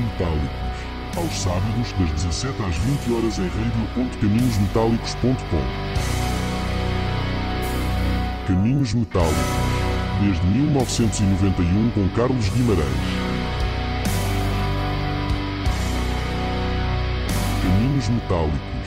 metálicos. Aos sábados, das 17 às 20 horas em radio.caminhosmetálicos.com. Caminhos Metálicos. Desde 1991 com Carlos Guimarães. Caminhos Metálicos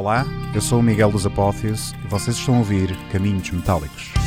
Olá, eu sou o Miguel dos Apófios e vocês estão a ouvir Caminhos Metálicos.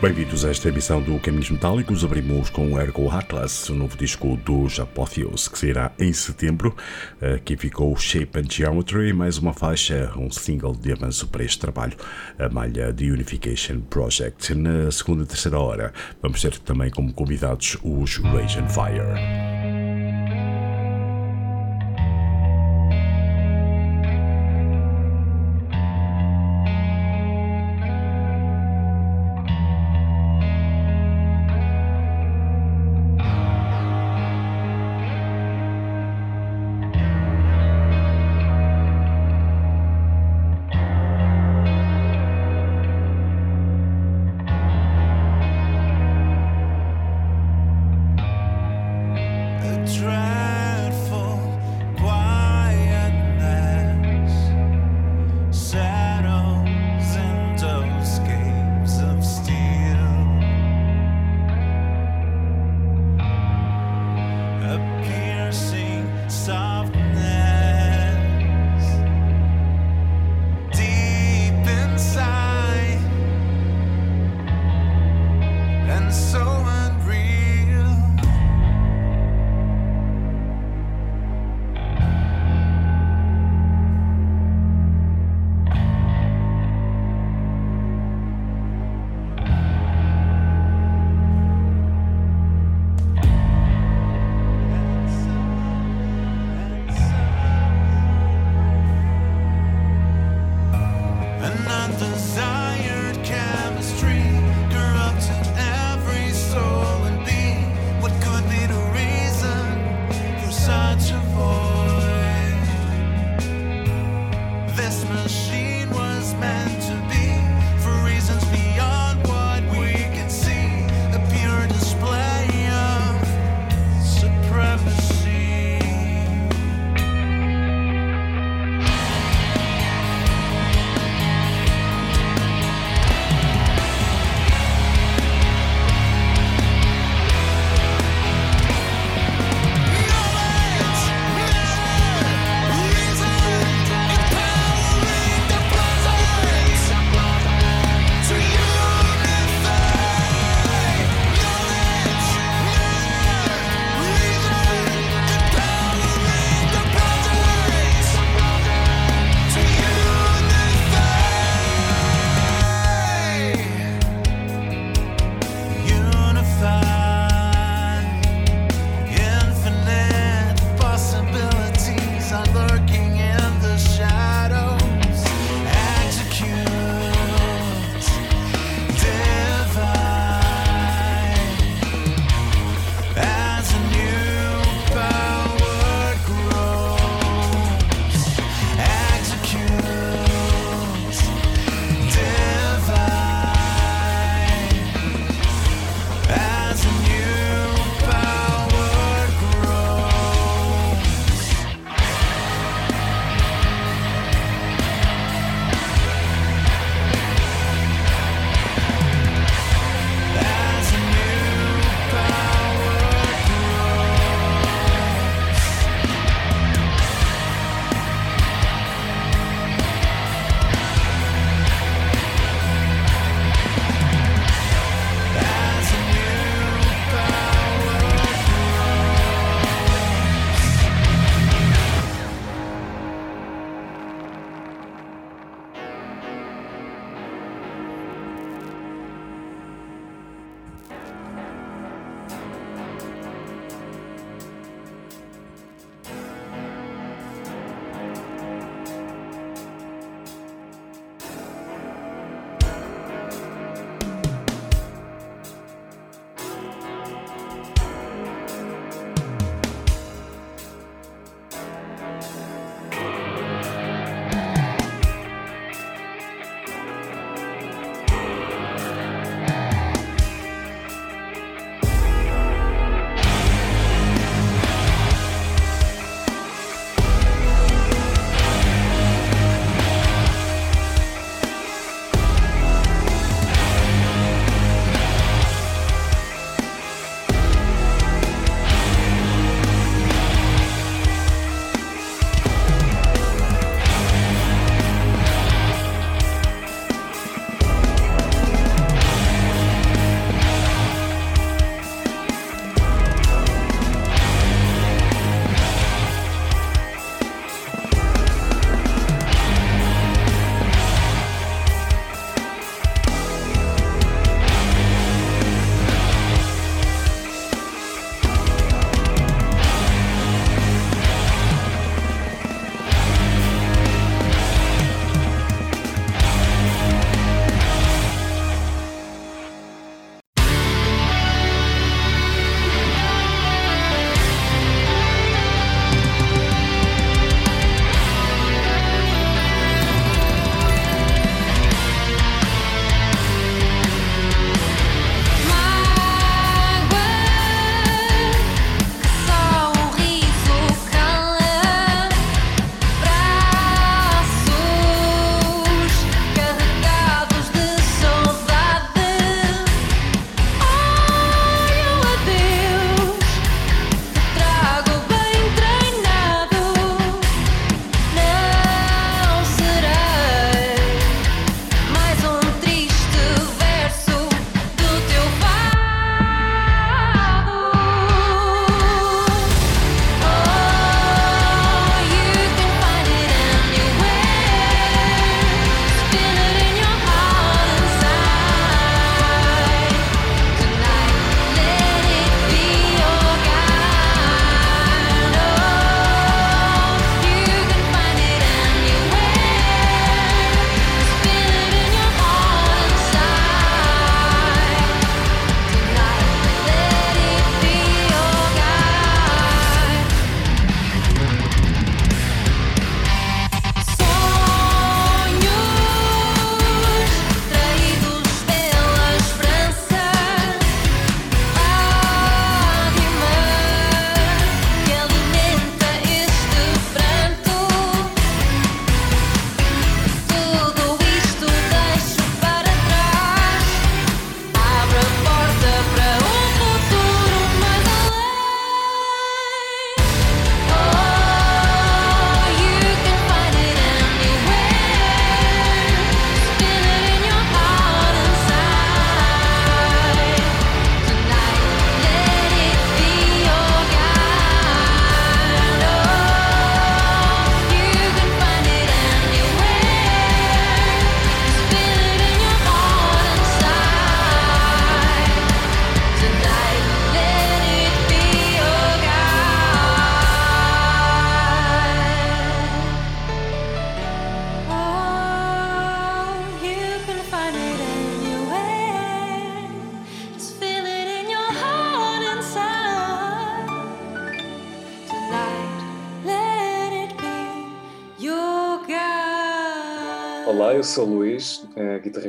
Bem-vindos a esta emissão do Caminhos Metálicos. Abrimos com o Ergo Atlas, o novo disco dos Apotheos, que sairá em setembro. Aqui ficou Shape and Geometry, mais uma faixa, um single de avanço para este trabalho, a malha de Unification Project. Na segunda e terceira hora, vamos ter também como convidados os Rage and Fire.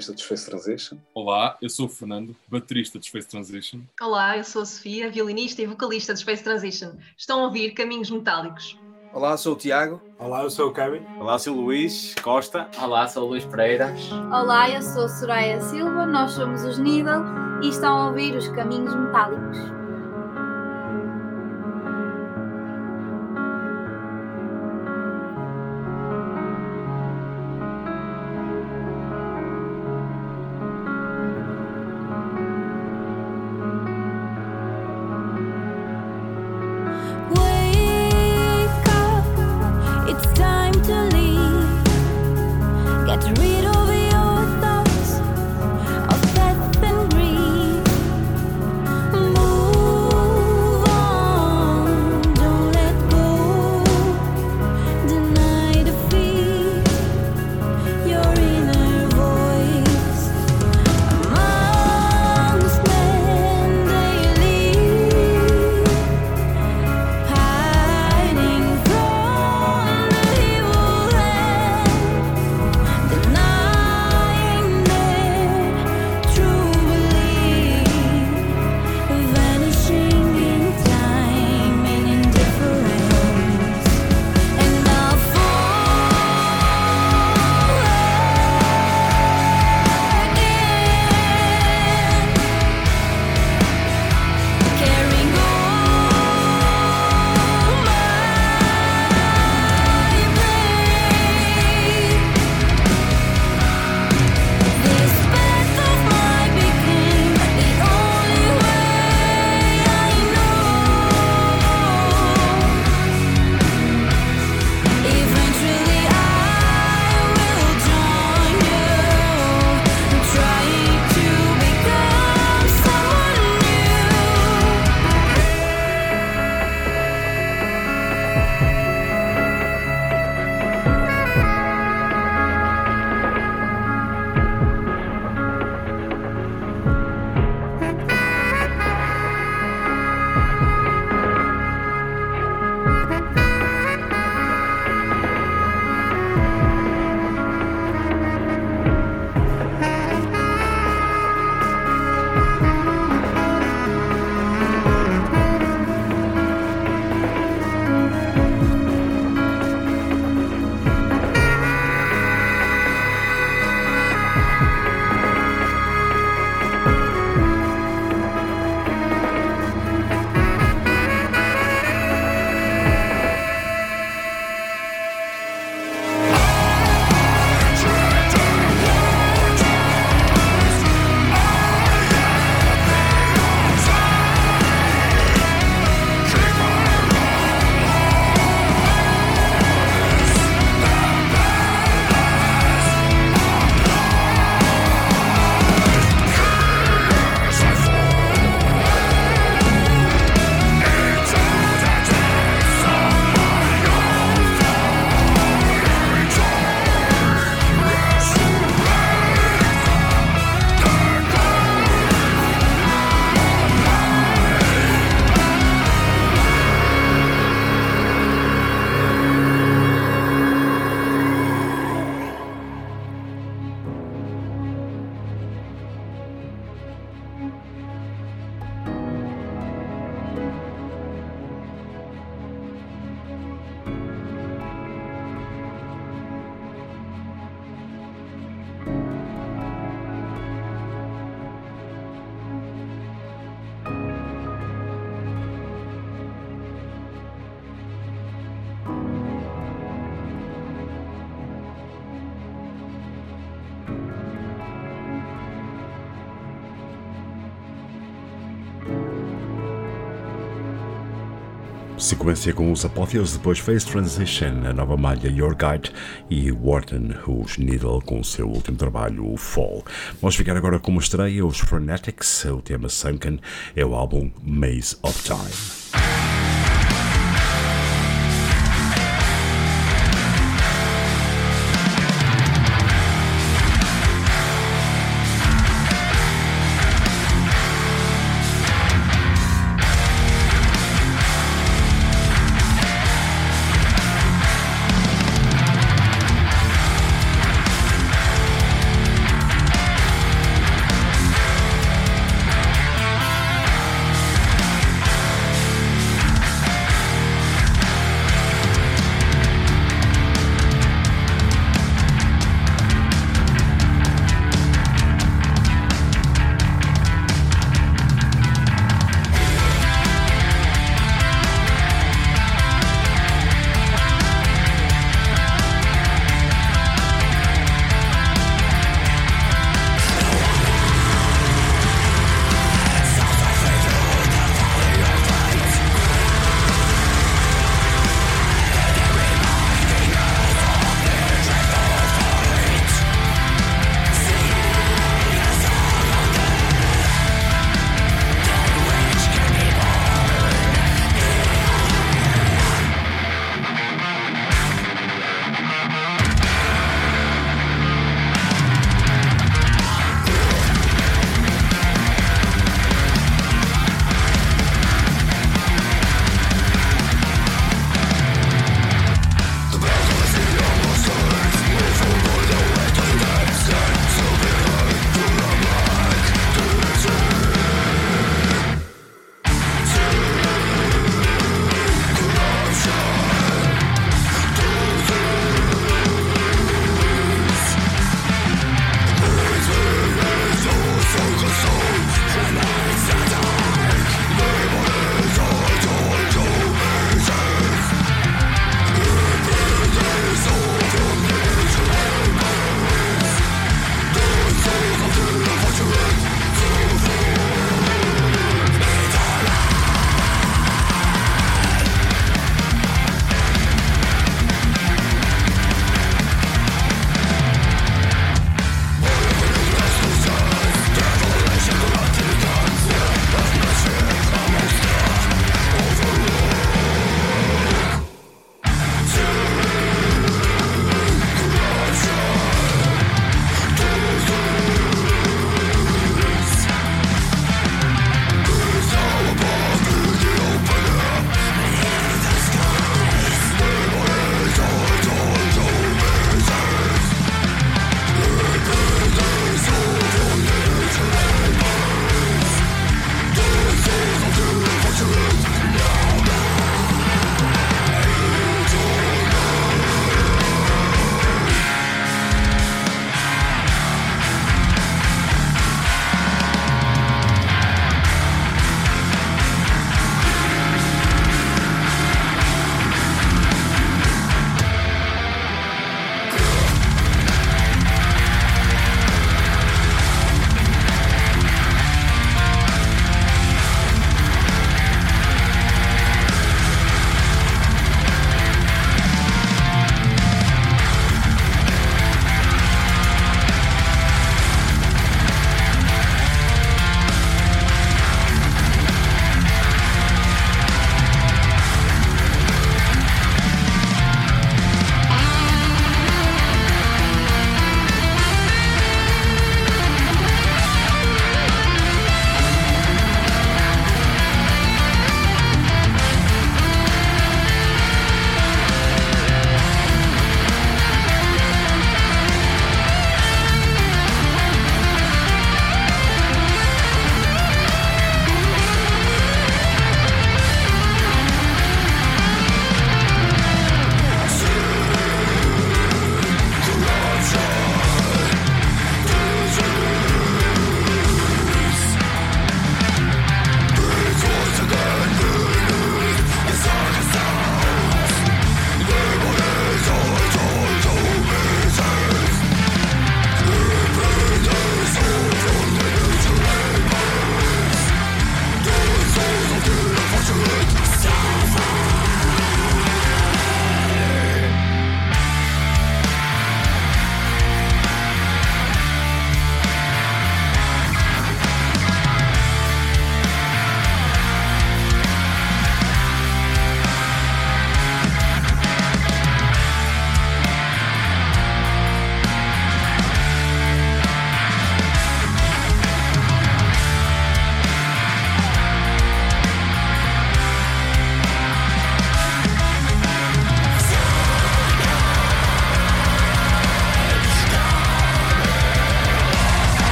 Guitarrista dos Face Transition. Olá, eu sou o Fernando, baterista de Space Transition. Olá, eu sou a Sofia, violinista e vocalista de Space Transition. Estão a ouvir Caminhos Metálicos. Olá, sou o Tiago. Olá, eu sou o Kevin. Olá, sou o Luís Costa. Olá, sou o Luís Pereira. Olá, eu sou Soraya Silva, nós somos os Needle e estão a ouvir os Caminhos Metálicos. Sequência com os Apotheos, depois Face Transition, a nova malha Your Guide e Wharton, os Needle com o seu último trabalho, o Fall. Vamos ficar agora com uma estreia, os Frenetics, o tema Sunken é o álbum Maze of Time.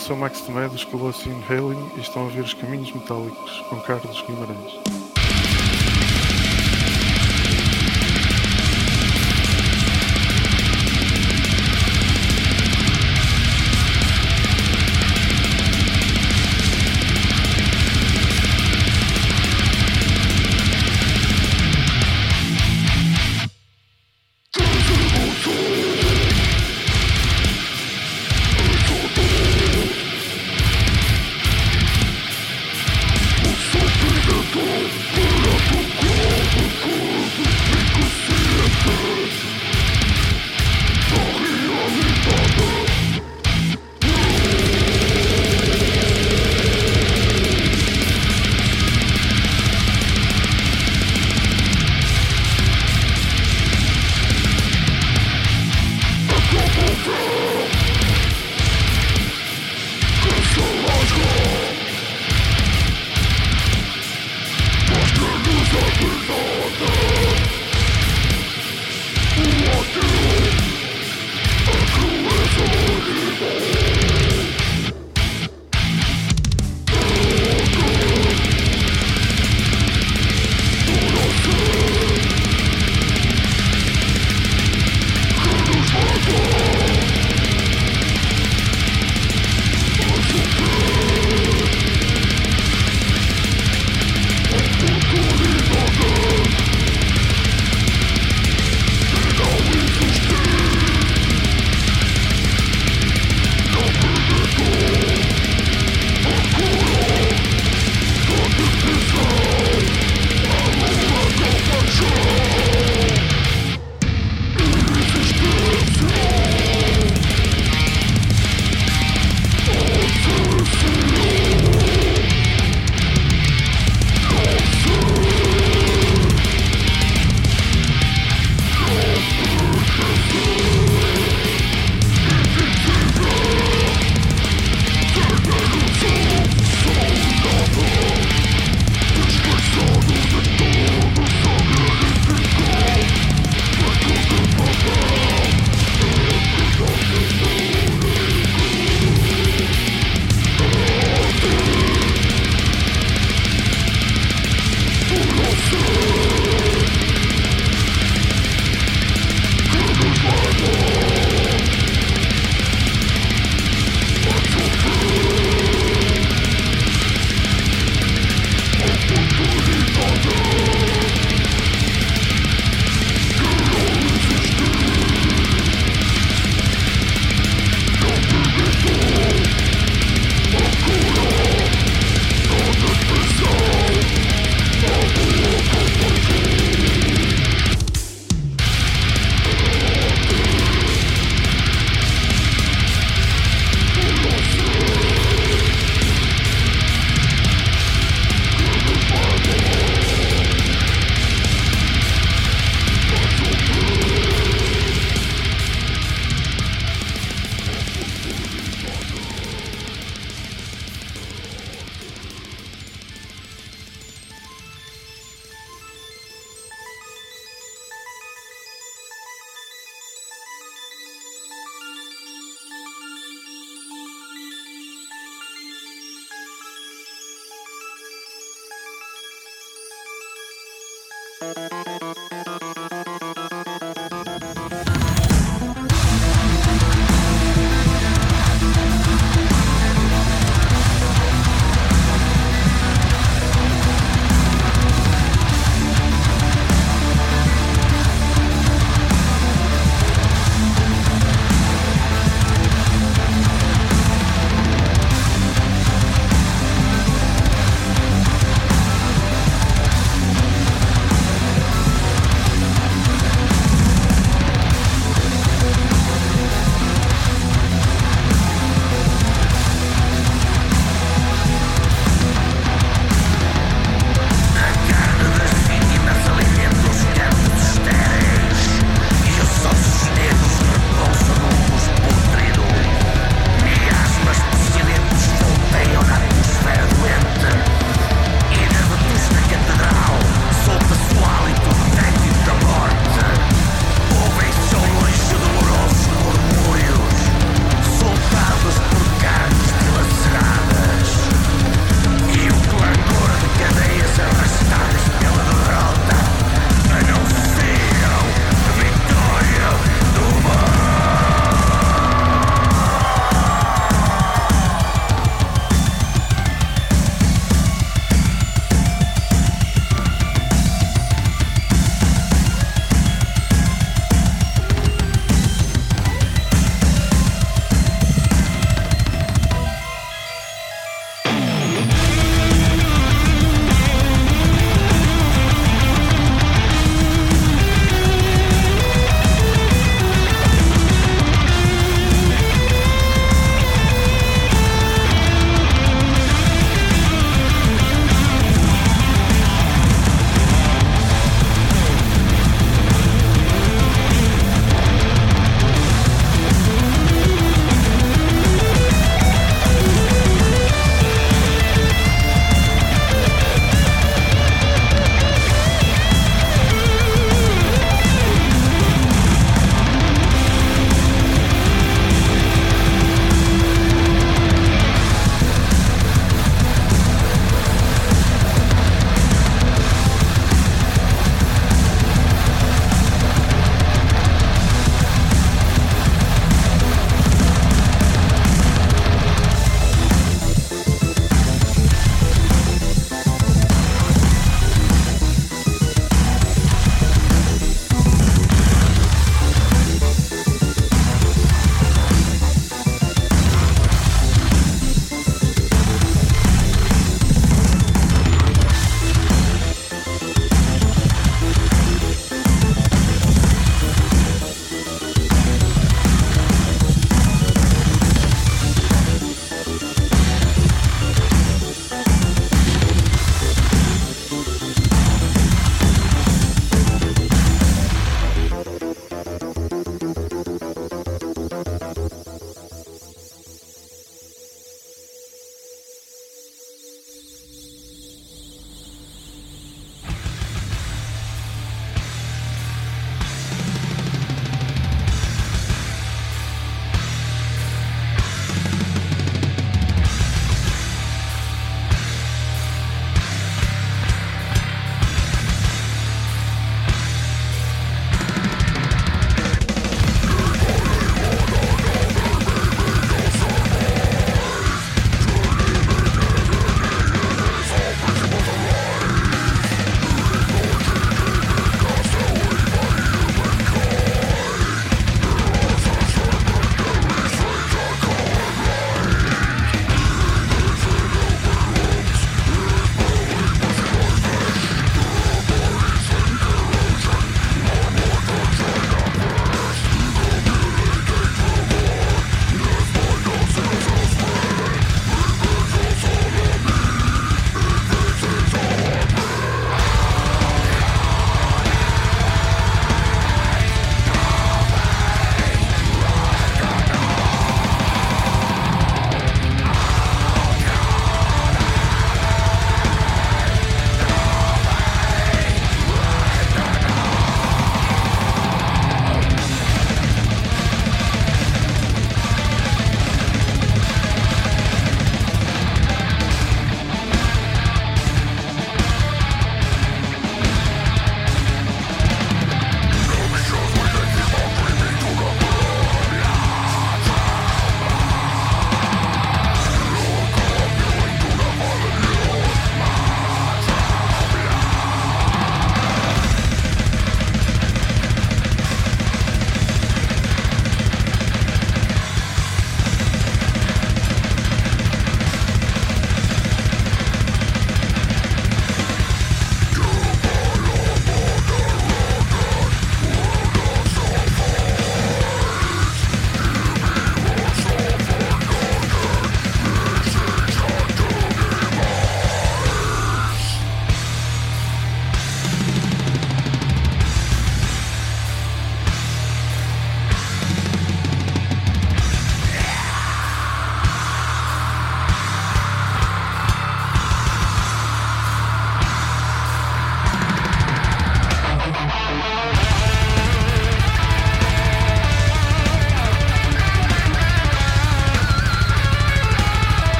Sou Max Tomé do Escolocine Hailing e estão a ver os Caminhos Metálicos com Carlos Guimarães.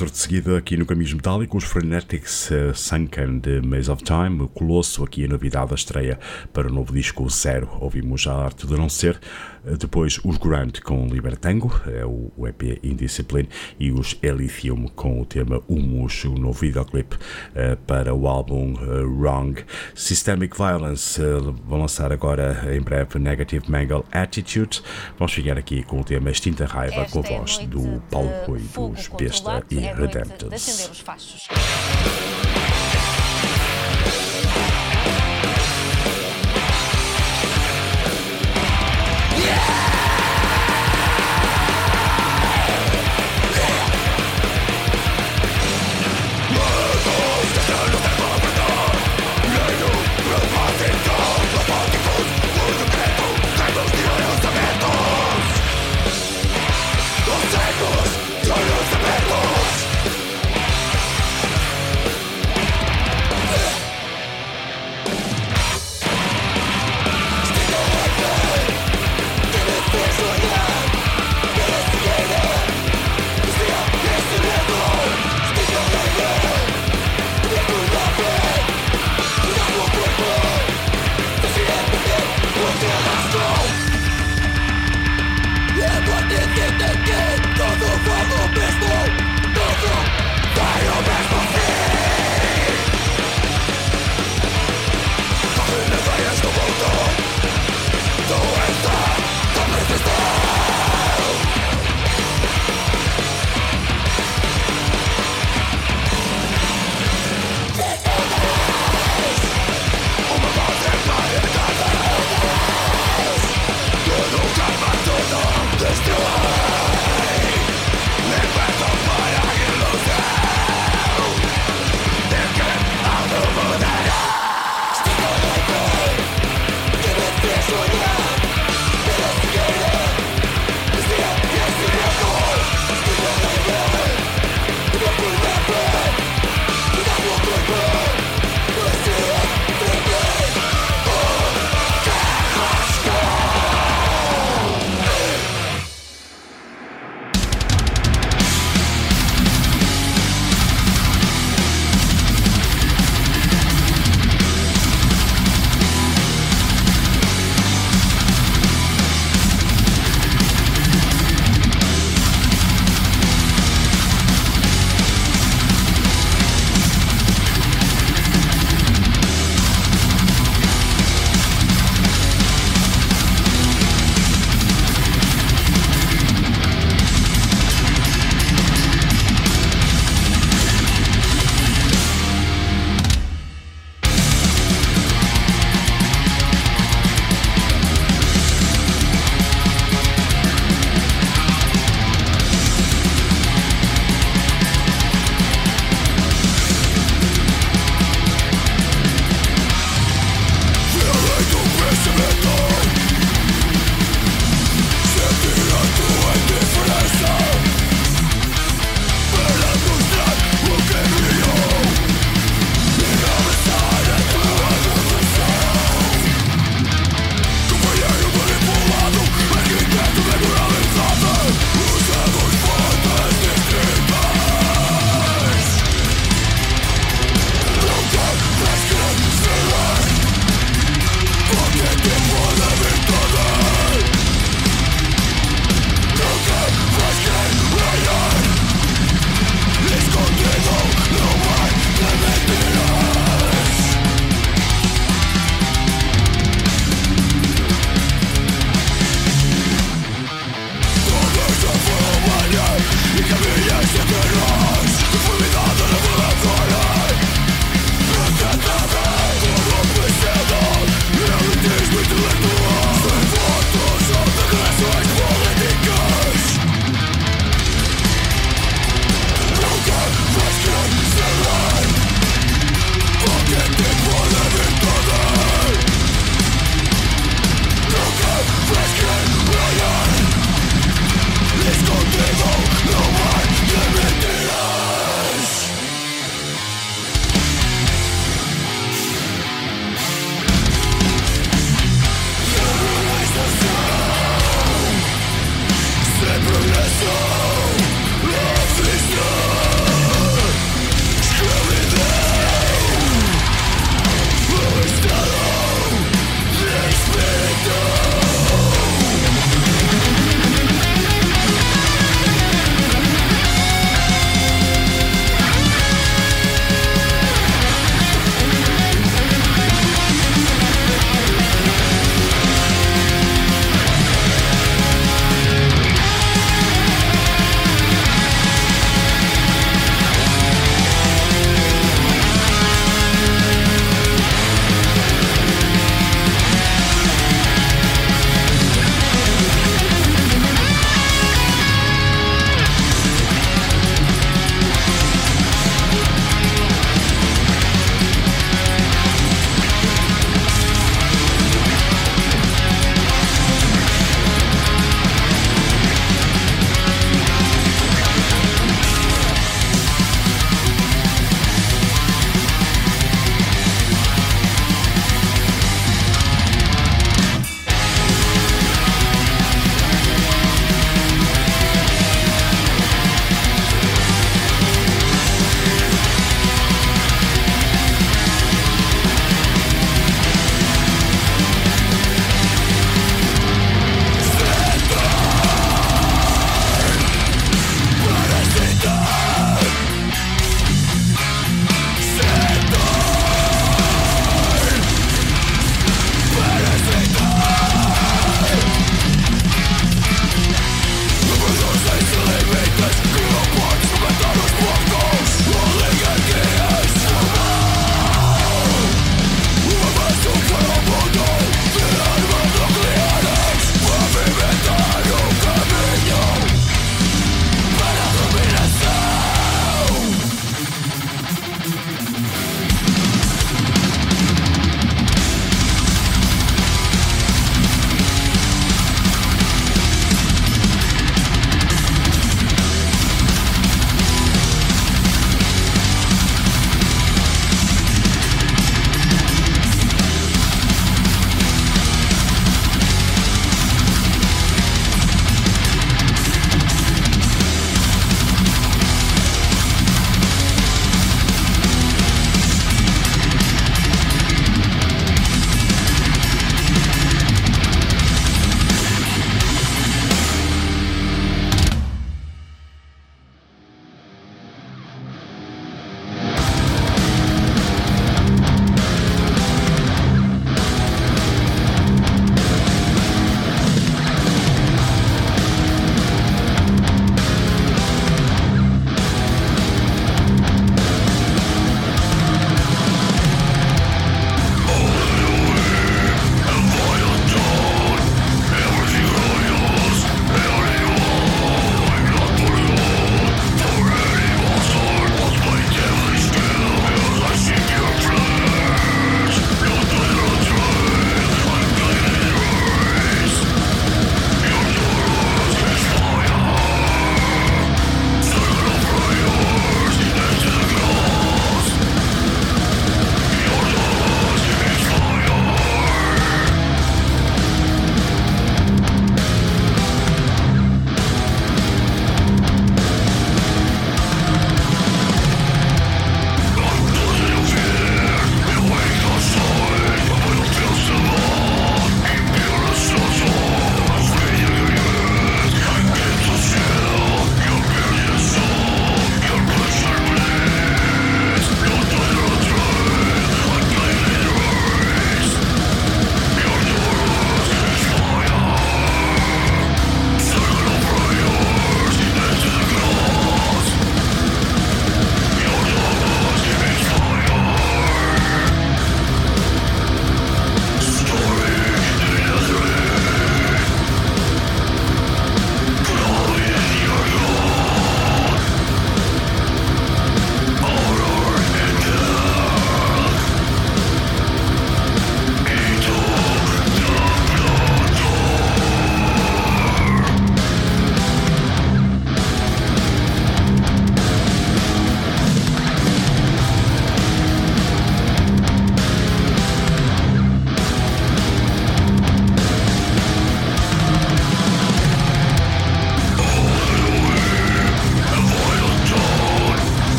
Quatro de seguida aqui no Caminhos Metálicos, Frenetics uh, Sunken de Maze of Time, o Colosso, aqui a novidade da estreia para o novo disco Zero. Ouvimos a arte de não ser, depois os Grant com Libertango, é o, o EP Indiscipline, e os Elithium com o tema Humus, o novo videoclipe uh, para o álbum Wrong. Systemic Violence vão lançar agora em breve Negative Mangle Attitude. Vamos ficar aqui com o tema Extinta Raiva com a Esta é a voz do Paulo Rui dos Besta e é a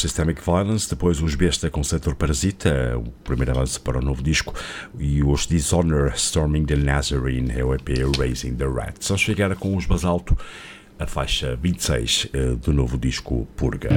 Systemic Violence, depois os Besta com Setor Parasita, o primeiro avanço para o novo disco, e os Dishonor Storming the Nazarene, é o EP Raising the Rat. Só chegar com os Basalto, a faixa 26 eh, do novo disco Purga.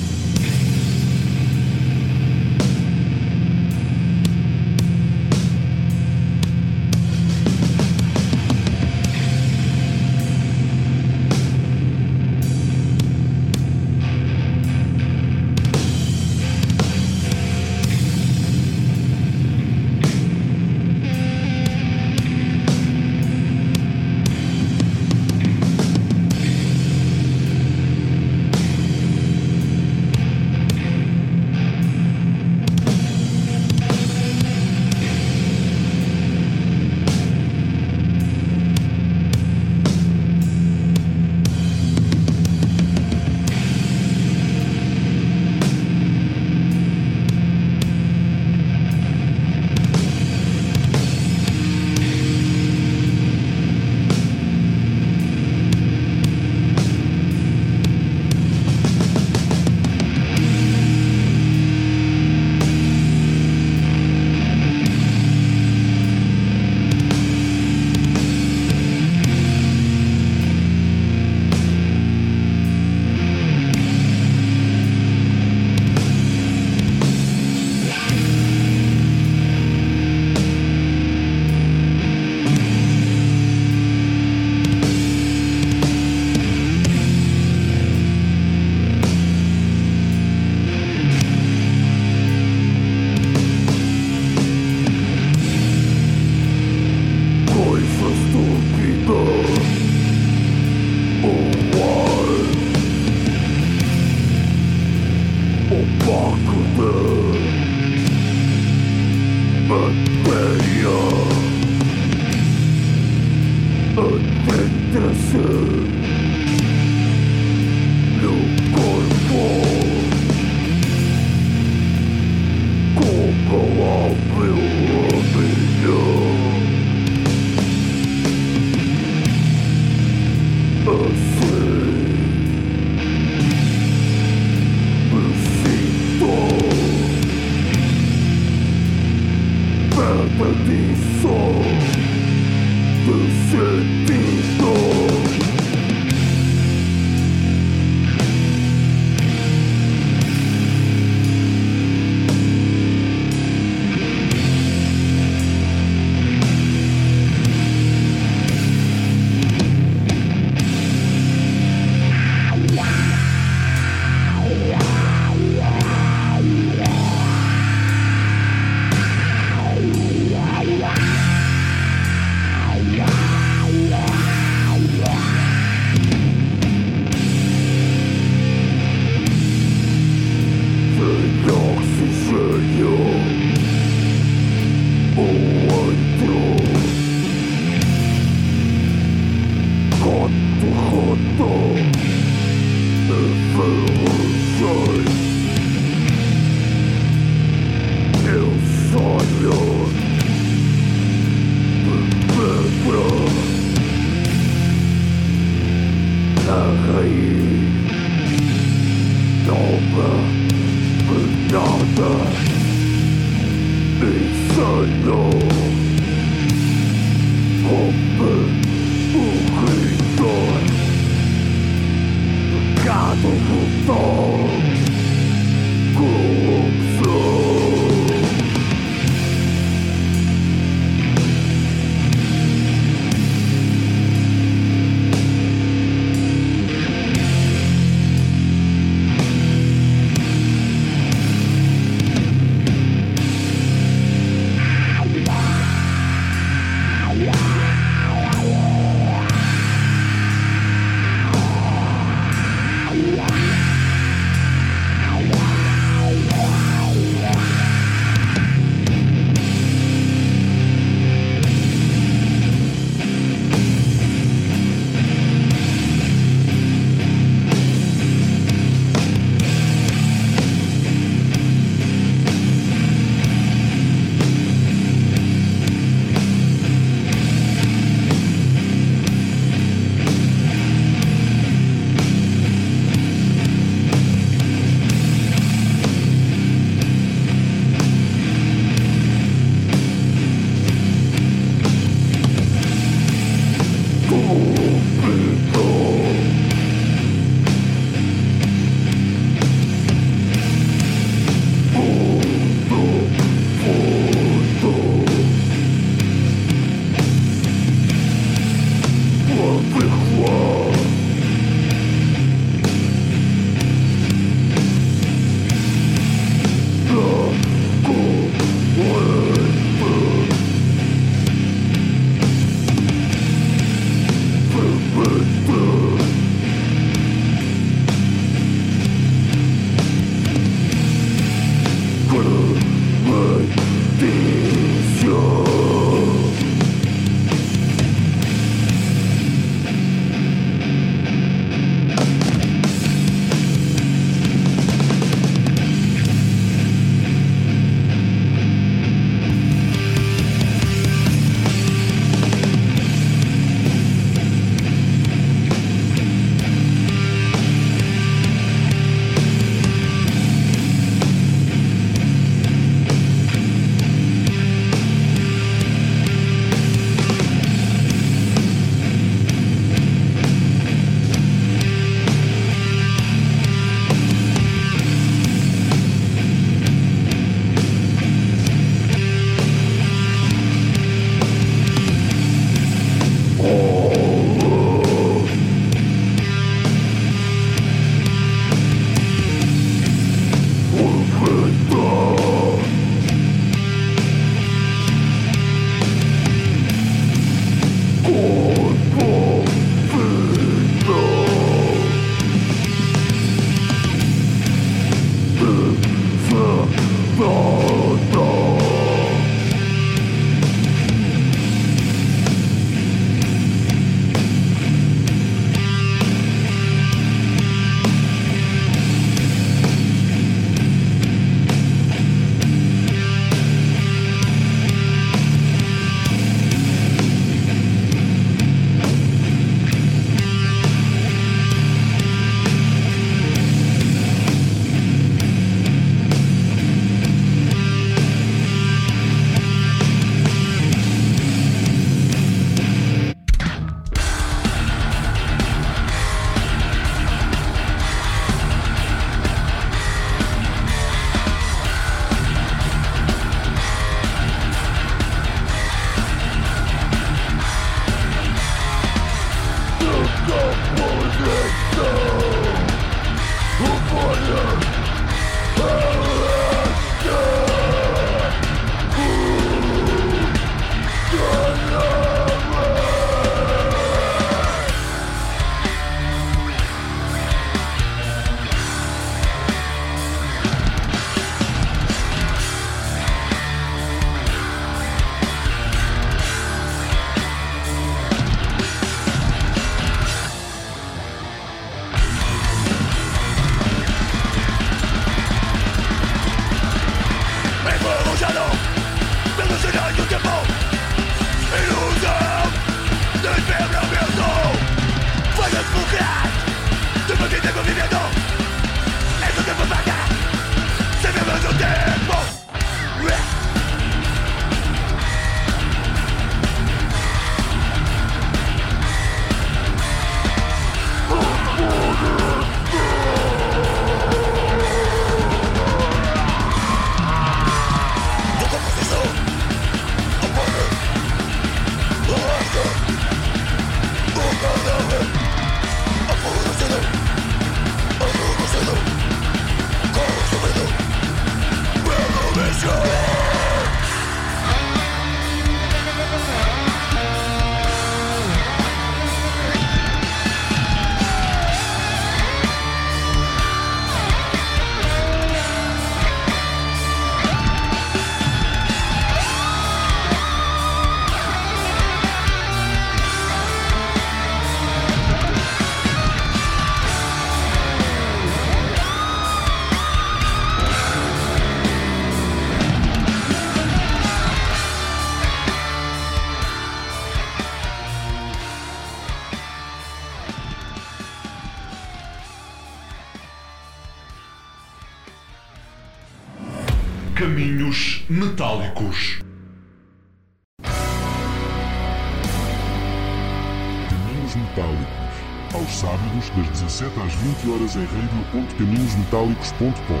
17 às 20 horas em radio.caminhosmetálicos.com.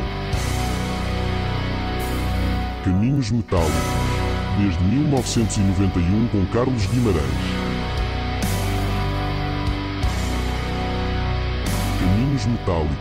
Caminhos Metálicos. Desde 1991 com Carlos Guimarães. Caminhos Metálicos.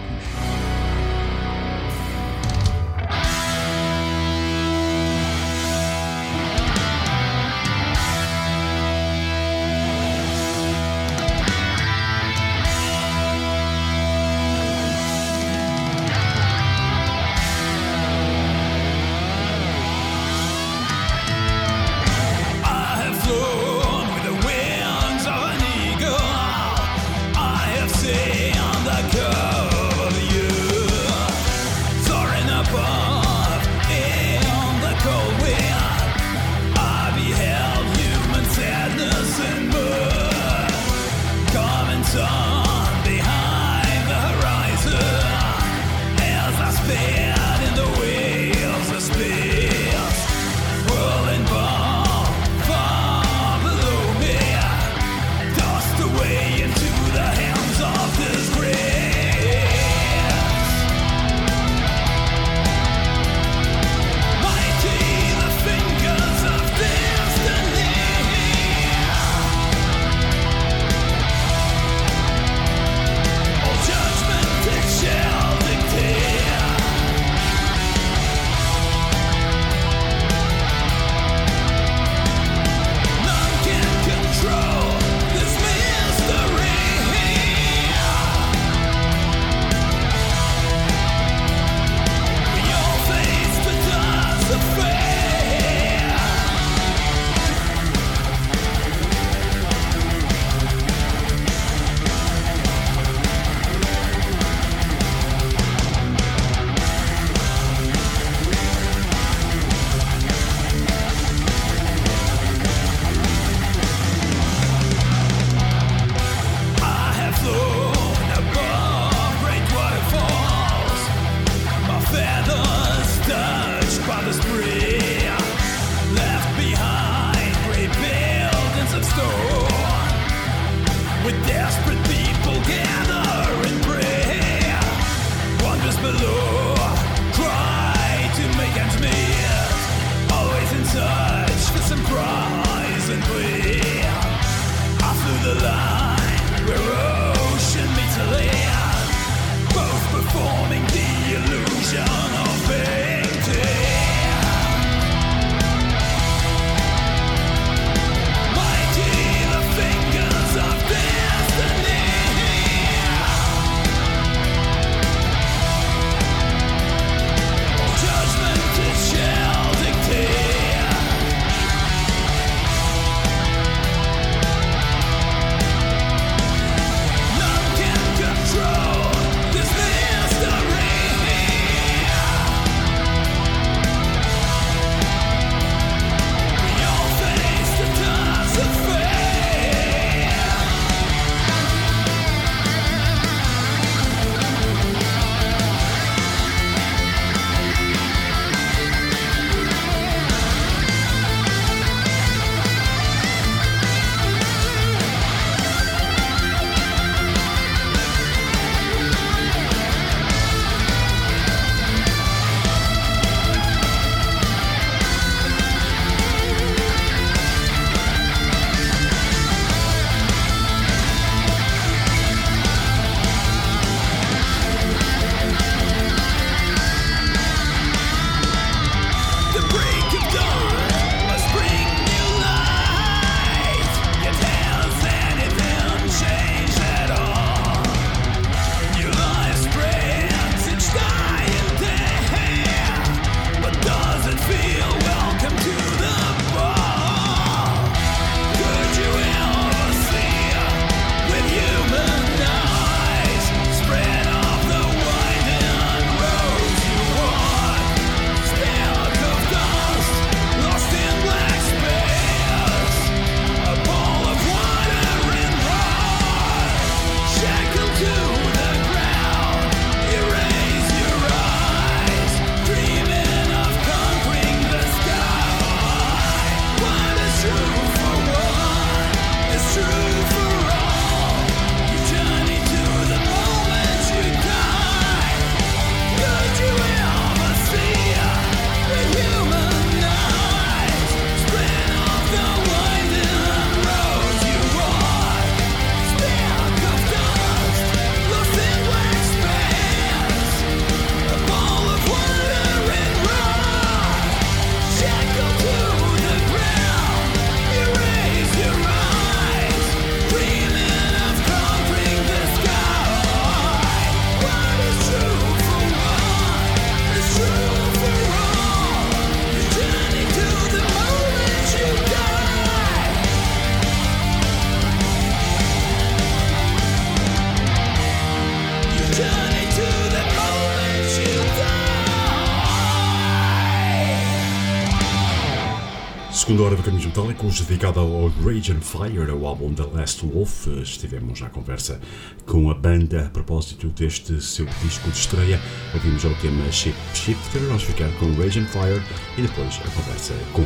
Segunda hora do Caminhos Metálicos, dedicada ao Rage and Fire, ao álbum The Last Wolf. Estivemos à conversa com a banda a propósito deste seu disco de estreia. Ouvimos o tema Shape Shifter, vamos ficar com Rage and Fire e depois a conversa com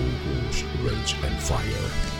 os Rage and Fire.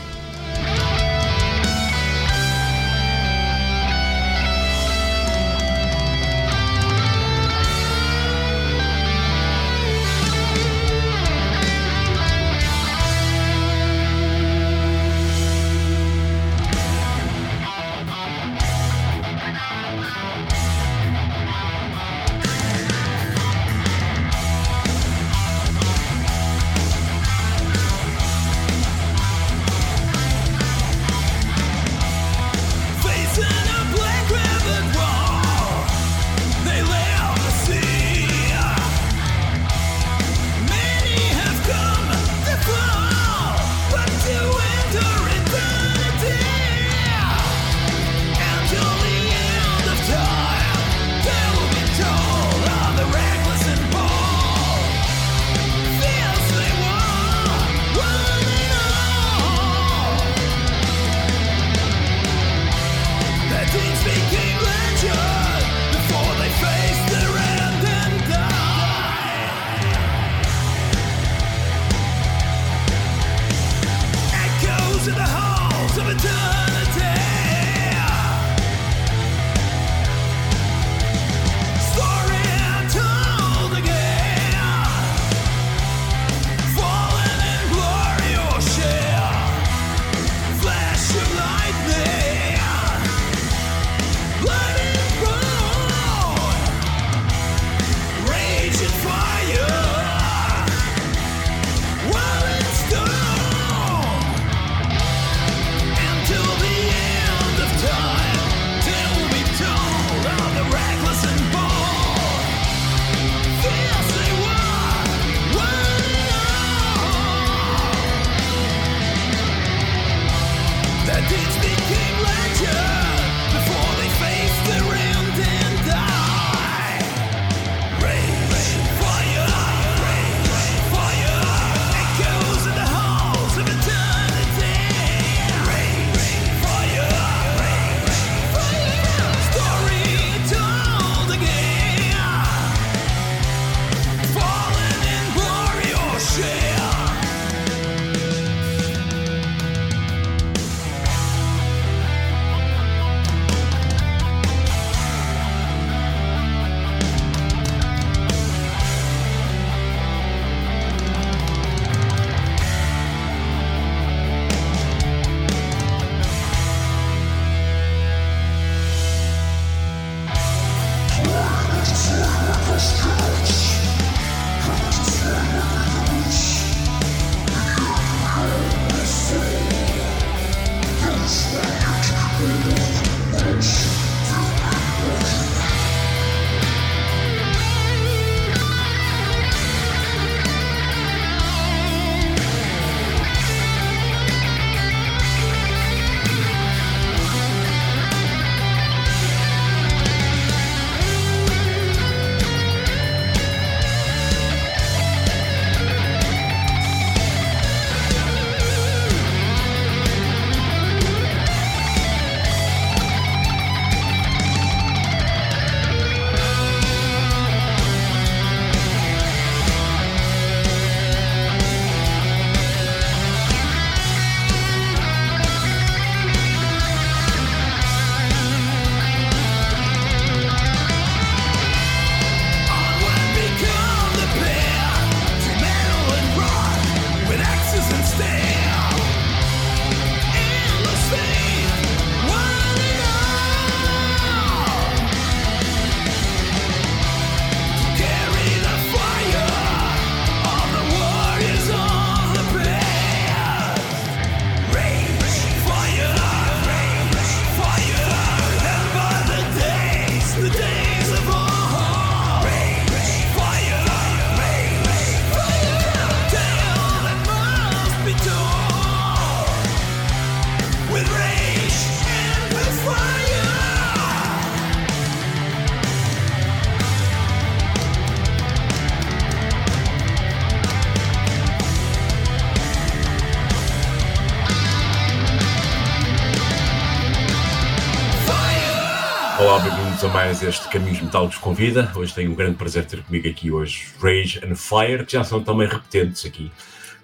Mais este Caminhos Metálicos com Vida. Hoje tenho o grande prazer ter comigo aqui hoje Rage and Fire, que já são também repetentes aqui,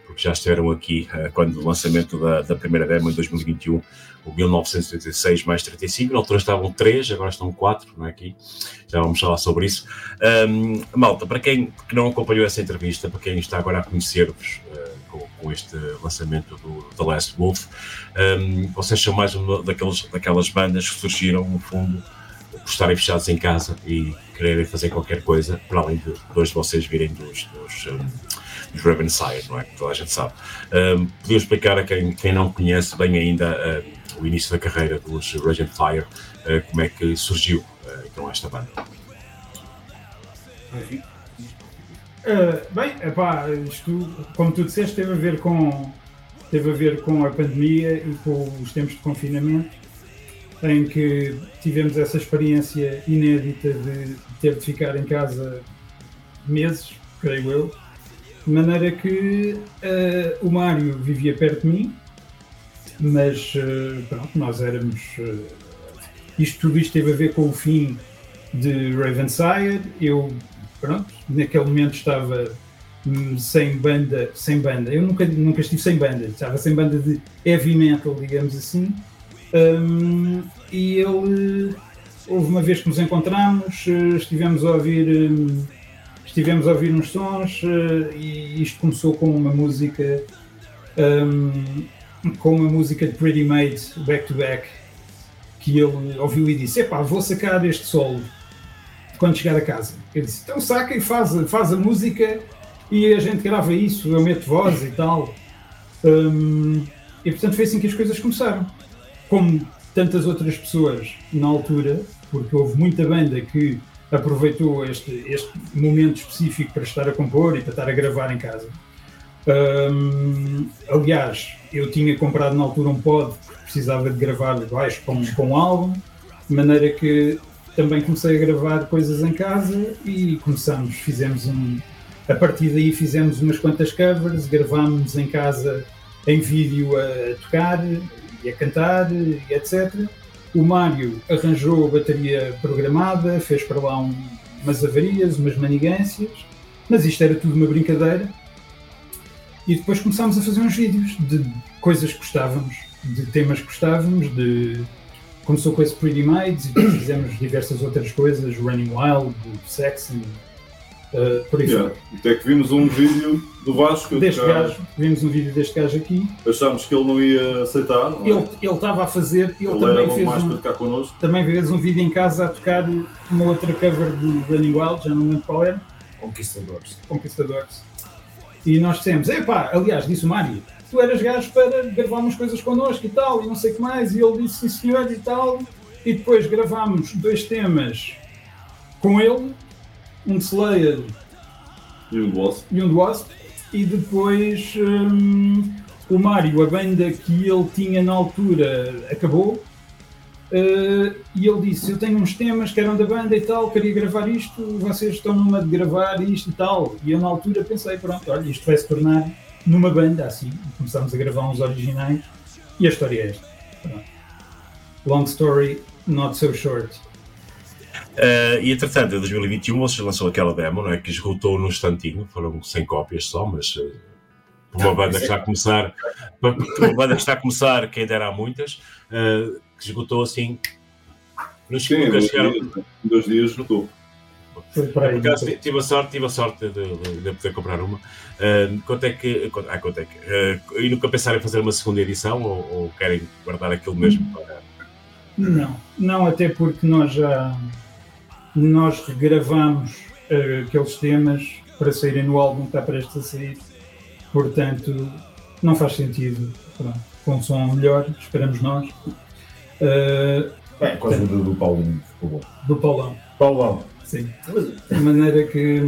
porque já estiveram aqui eh, quando o lançamento da, da primeira demo em 2021, o 1986 mais 35, na altura estavam 3, agora estão 4, não é aqui? Já vamos falar sobre isso. Ahm, malta, para quem que não acompanhou essa entrevista, para quem está agora a conhecer-vos eh, com, este lançamento do The Last Wolf, ahm, vocês são mais uma daqueles, daquelas bandas que surgiram, no fundo, por estarem fechados em casa e quererem fazer qualquer coisa, para além de dois de vocês virem dos, dos, um, dos Ravensire, não é? Que toda a gente sabe. Um, podia explicar a quem, quem não conhece bem ainda o início da carreira dos Raging Fire, uh, como é que surgiu uh, então esta banda? Ah, bem, epá, isto, como tu disseste, teve a ver com teve a ver com a pandemia e com os tempos de confinamento, em que tivemos essa experiência inédita de ter de ficar em casa meses, creio eu, de maneira que ah, o Mário vivia perto de mim, mas ah, pronto, nós éramos. ah, isto, tudo isto teve a ver com o fim de Ravensire. Eu, pronto, naquele momento estava hum, sem banda, sem banda. Eu nunca, nunca estive sem banda, estava sem banda de heavy metal, digamos assim. Hum, e ele, houve uma vez que nos encontramos, eh, estivemos a ouvir, hum, estivemos a ouvir uns sons eh, e isto começou com uma música, hum, com uma música de Pretty Made, back to back, que ele ouviu e disse: Epá, vou sacar este solo quando chegar a casa. Eu disse: Então saca e faz, faz a música e a gente grava isso, eu meto voz e tal. Hum, e portanto foi assim que as coisas começaram. Como tantas outras pessoas na altura, porque houve muita banda que aproveitou este, este momento específico para estar a compor e para estar a gravar em casa. Hum, aliás, eu tinha comprado na altura um pod porque precisava de gravar baixo com, com um álbum, de maneira que também comecei a gravar coisas em casa e começamos, fizemos um. A partir daí fizemos umas quantas covers, gravámos em casa em vídeo a tocar e a cantar e etc. O Mário arranjou a bateria programada, fez para lá um- umas avarias, umas manigâncias, mas isto era tudo uma brincadeira. E depois começámos a fazer uns vídeos de coisas que gostávamos, de temas que gostávamos, de começou com esse Pretty Maids e depois fizemos diversas outras coisas, Running Wild, Sexy, uh, por aí Yeah. Até que vimos um vídeo do Vasco. Deste que gajo, vimos um vídeo deste gajo aqui. Achámos que ele não ia aceitar. Não é? Ele ele estava a fazer, ele, Ele também fez mais um, para ficar connosco. também fez um vídeo em casa a tocar uma outra cover de Running Wild, já não lembro qual era. Conquistadores. Conquistadores. E nós dissemos, epá, aliás, disse o Mário, tu eras gajo para gravar umas coisas connosco e tal, e não sei o que mais, e ele disse sim senhor e tal, e depois gravámos dois temas com ele, um de Slayer E um do Wasp. e um Wasp, e depois hum, o Mário, a banda que ele tinha na altura, acabou, eh, e ele disse, eu tenho uns temas que eram da banda e tal, queria gravar isto, vocês estão numa de gravar isto e tal, e eu na altura pensei, pronto, olha, isto vai se tornar numa banda assim, começámos a gravar uns originais, e a história é esta. Pronto. Long story, not so short. Uh, e entretanto, em 2021 vocês lançou aquela demo, não é? Que esgotou no instantinho, foram 100 cópias só, mas uh, por uma banda que está a começar, por uma banda que está a começar, quem dera há muitas, uh, que esgotou assim. Nos Sim, nunca dois, chegaram. dias, em dois dias esgotou. Por acaso, ti- tive a sorte, tive a sorte de, de- de poder comprar uma. Uh, quanto é que. quanto- Ah, quanto é que. Uh, e nunca pensaram em fazer uma segunda edição ou, ou querem guardar aquilo mesmo para. Não, não, até porque nós já nós regravamos eh, aqueles temas para saírem no álbum que está prestes a sair, portanto não faz sentido. Pronto, com um som melhor, esperamos nós. Eh, Bem, com a ajuda do Paulinho, ficou bom. do Paulão, Paulão. sim. De maneira que.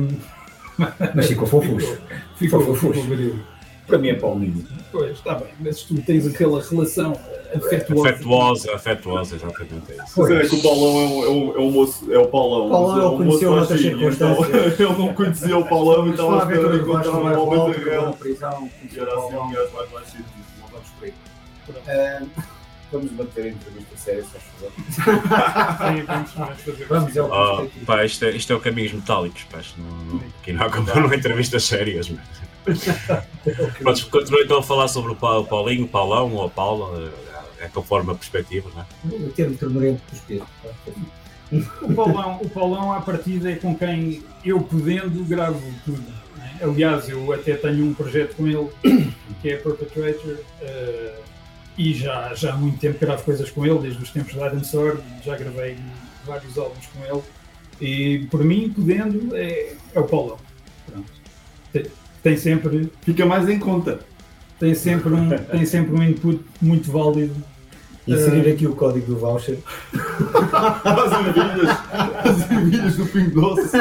Mas ficou fofucho. Ficou Ficou. Ficou Para mim é Paulinho. Pois, está bem, mas tu tens aquela relação afetuosa. Afetuosa, afetuosa, exatamente é isso. Mas é que o Paulão é um, é um, é um moço, é o Paulão. Paulão é ele um conheceu moço noutras baixinho, então circunstâncias. Ele não conhecia o Paulão e estava a lá, esperar encontrar um homem de na real. prisão, E era assim um gajo mais baixinho. Ah, vamos manter a entrevista séria, se faz favor. Sim, vamos, vamos fazer. Vamos, é o que Ah, isto, é, isto é o Caminhos Metálicos, pá, isto não, não, aqui não há como não há entrevistas sérias. Mas... Pronto, continua então a falar sobre o Pa- o Paulinho, o Paulão ou a Paula, é, é conforme a perspectiva, não é? O termo termorento dos pesos. O Paulão, o Paulão, à partida, é com quem eu podendo gravo tudo. né? Aliás, eu até tenho um projeto com ele, que é Perpetrator, eh, e já, já há muito tempo gravo coisas com ele, desde os tempos da Adam Sword, já gravei vários álbuns com ele, e por mim, podendo, é, é o Paulão. Pronto. Tem, sempre. Fica mais em conta. Tem sempre um, tem sempre um input muito válido. Inserir Eh, aqui o código do voucher. As ervilhas, as ervilhas do Pingo Doce.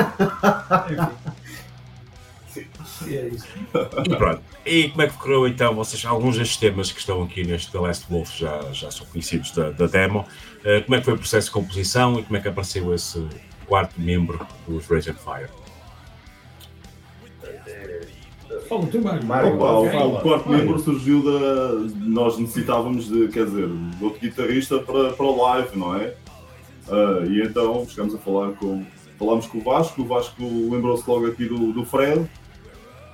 É isso. E pronto. E como é que correu então? Vocês, alguns destes temas que estão aqui neste The Last Wolf já, já são conhecidos da, da demo. Eh, como é que foi o processo de composição e como é que apareceu esse quarto membro dos Rage and Fire? Fala tu, Mário. O, quarto membro surgiu da. Nós necessitávamos de, quer dizer, de outro guitarrista para, para o live, não é? Ah, e então chegamos a falar com. Falámos com o Vasco, o Vasco lembrou-se logo aqui do, do Fred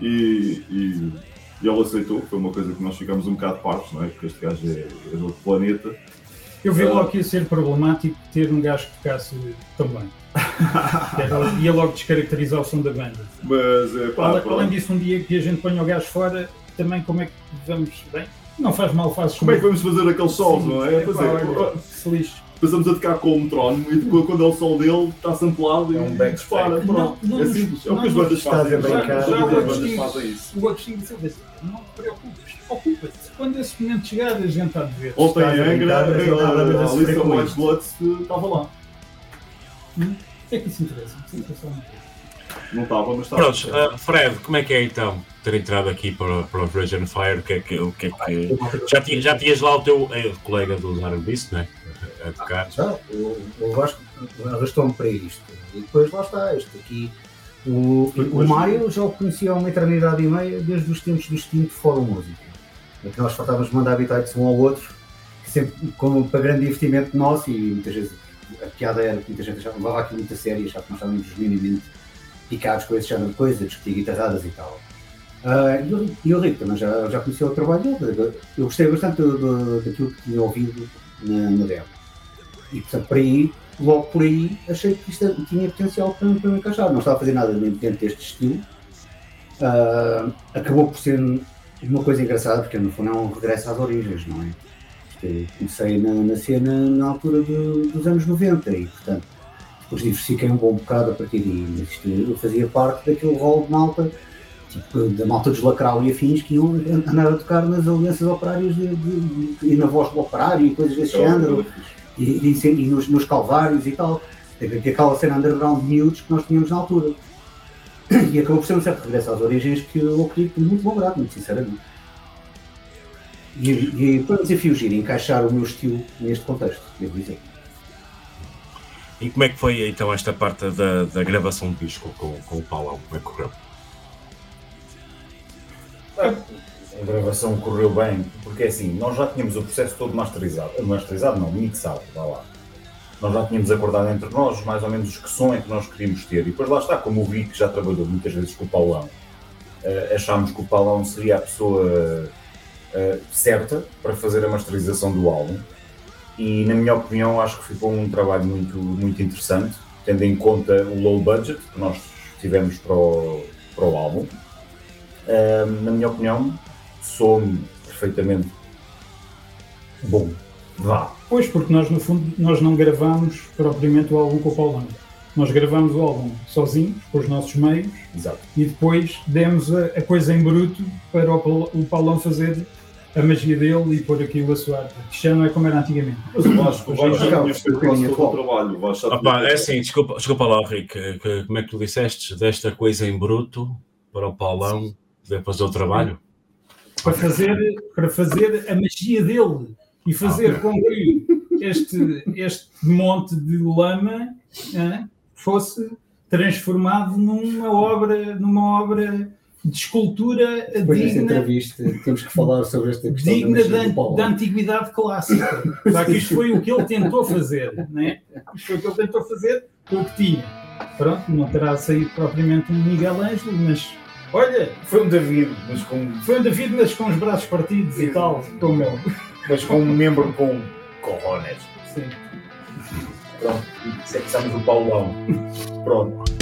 e, e, e ele aceitou, foi uma coisa que nós ficamos um bocado partos, não é? Porque este gajo é, é de outro planeta. Eu vi Ah. logo que ia ser problemático ter um gajo que tocasse bem. Era- ia logo descaracterizar o som da banda. Mas é pá, Além, além disso, um dia que a gente ponha o gajo fora, também como é que vamos. Bem, não faz mal, fazes Como é que vamos fazer aqueles solos, não é? Pois pá, é, se lixe. Passamos a tocar com o metrónomo e depois, quando é o som dele, está samplado É um e dispara. Pronto. Não, não é simples. É o que as bandas fazem. a brincar. Já, já As o bandas Agostinho, fazem isso. o Agostinho disse, não te preocupes, ocupa-te. Quando esse momento chegar, a gente há de ver. Ontem a em Angra, a a a Alissa com White isto. Bloods estava lá. Hum? O que é que isso interessa? Não estava, mas estava. Prontos, ah, Fred, como é que é então ter entrado aqui para, para o Rage and Fire? O que é que, o que, é que... Já, tinha, já tinhas lá o teu eh, colega do Darren Beast, não é? A tocar. Já, o, o Vasco arrastou-me para isto. E depois lá está, este aqui. O, o Mário já o conhecia há uma eternidade e meia, desde os tempos do extinto Fórum Música. Em que nós faltávamos mandar habitats um ao outro, sempre como para grande divertimento nosso, e muitas vezes a piada era que muita gente já levava aqui muita série, já que nós estávamos genuinamente picados com esse género de coisa, discutir guitarradas e tal. Ah, e o- Rico também já, já conhecia o trabalho dele. Eu gostei bastante do- do- daquilo que tinha ouvido na, na demo. E portanto, por aí, logo por aí, achei que isto tinha potencial para, para me encaixar. Não estava a fazer nada dentro deste estilo. Ah, acabou por ser uma coisa engraçada, porque no fundo é um regresso às origens, não é? Eu comecei na, na cena na altura do- dos anos 90 e, portanto, depois diversifiquei um bom bocado a partir daí. Mas isto, eu fazia parte daquele rol de malta, tipo, da malta dos Lacral e afins, que iam andar a tocar nas alianças operárias de, de- de- e na voz do operário e coisas desse género e, e, e nos, nos calvários e tal. Aquela cena underground de miúdos que nós tínhamos na altura. E acabou por ser um certo regresso às origens que eu acredito muito bom grado, muito sinceramente. E, e foi um desafio giro encaixar o meu estilo neste contexto, devo dizer. E como é que foi então esta parte da, da gravação de disco com, com o Paulão? Como é que correu? A gravação correu bem, porque assim, nós já tínhamos o processo todo masterizado. Masterizado não, mixado, vá lá. Nós já tínhamos acordado entre nós mais ou menos que som é que nós queríamos ter. E depois lá está, como o Rick já trabalhou muitas vezes com o Paulão, eh, achámos que o Paulão seria a pessoa eh, certa para fazer a masterização do álbum. E na minha opinião acho que ficou um trabalho muito, muito interessante, tendo em conta o low budget que nós tivemos para o, para o álbum. Eh, na minha opinião, soa-me perfeitamente bom. Vá. Pois, porque nós no fundo nós não gravamos propriamente o álbum com o Paulão. Nós gravamos o álbum sozinhos, com os nossos meios, Exato. e depois demos a, a coisa em bruto para o, o Paulão fazer a magia dele e pôr aquilo a soar. Isto já não é como era antigamente. Mas o Vasco, o Vasco já tinha feito quase todo o trabalho. Vasco Ah, é assim, desculpa, desculpa lá, Rick, que- que- como é que tu disseste desta coisa em bruto para o Paulão poder fazer o trabalho? para fazer, para fazer a magia dele e fazer com que este, este monte de lama ah, fosse transformado numa obra, numa obra de escultura Depois digna, entrevista, temos que falar sobre esta questão digna da da, da antiguidade clássica. Só que isto foi o que ele tentou fazer, né? Isto foi o que ele tentou fazer com o que tinha. Pronto, não terá saído propriamente um Miguel Ângelo, mas olha, Foi um David, mas com, foi um David, mas com os braços partidos e tal, como ele. mas com um membro com cojones. Sim. Pronto, isso é que estamos do Paulão. Pronto.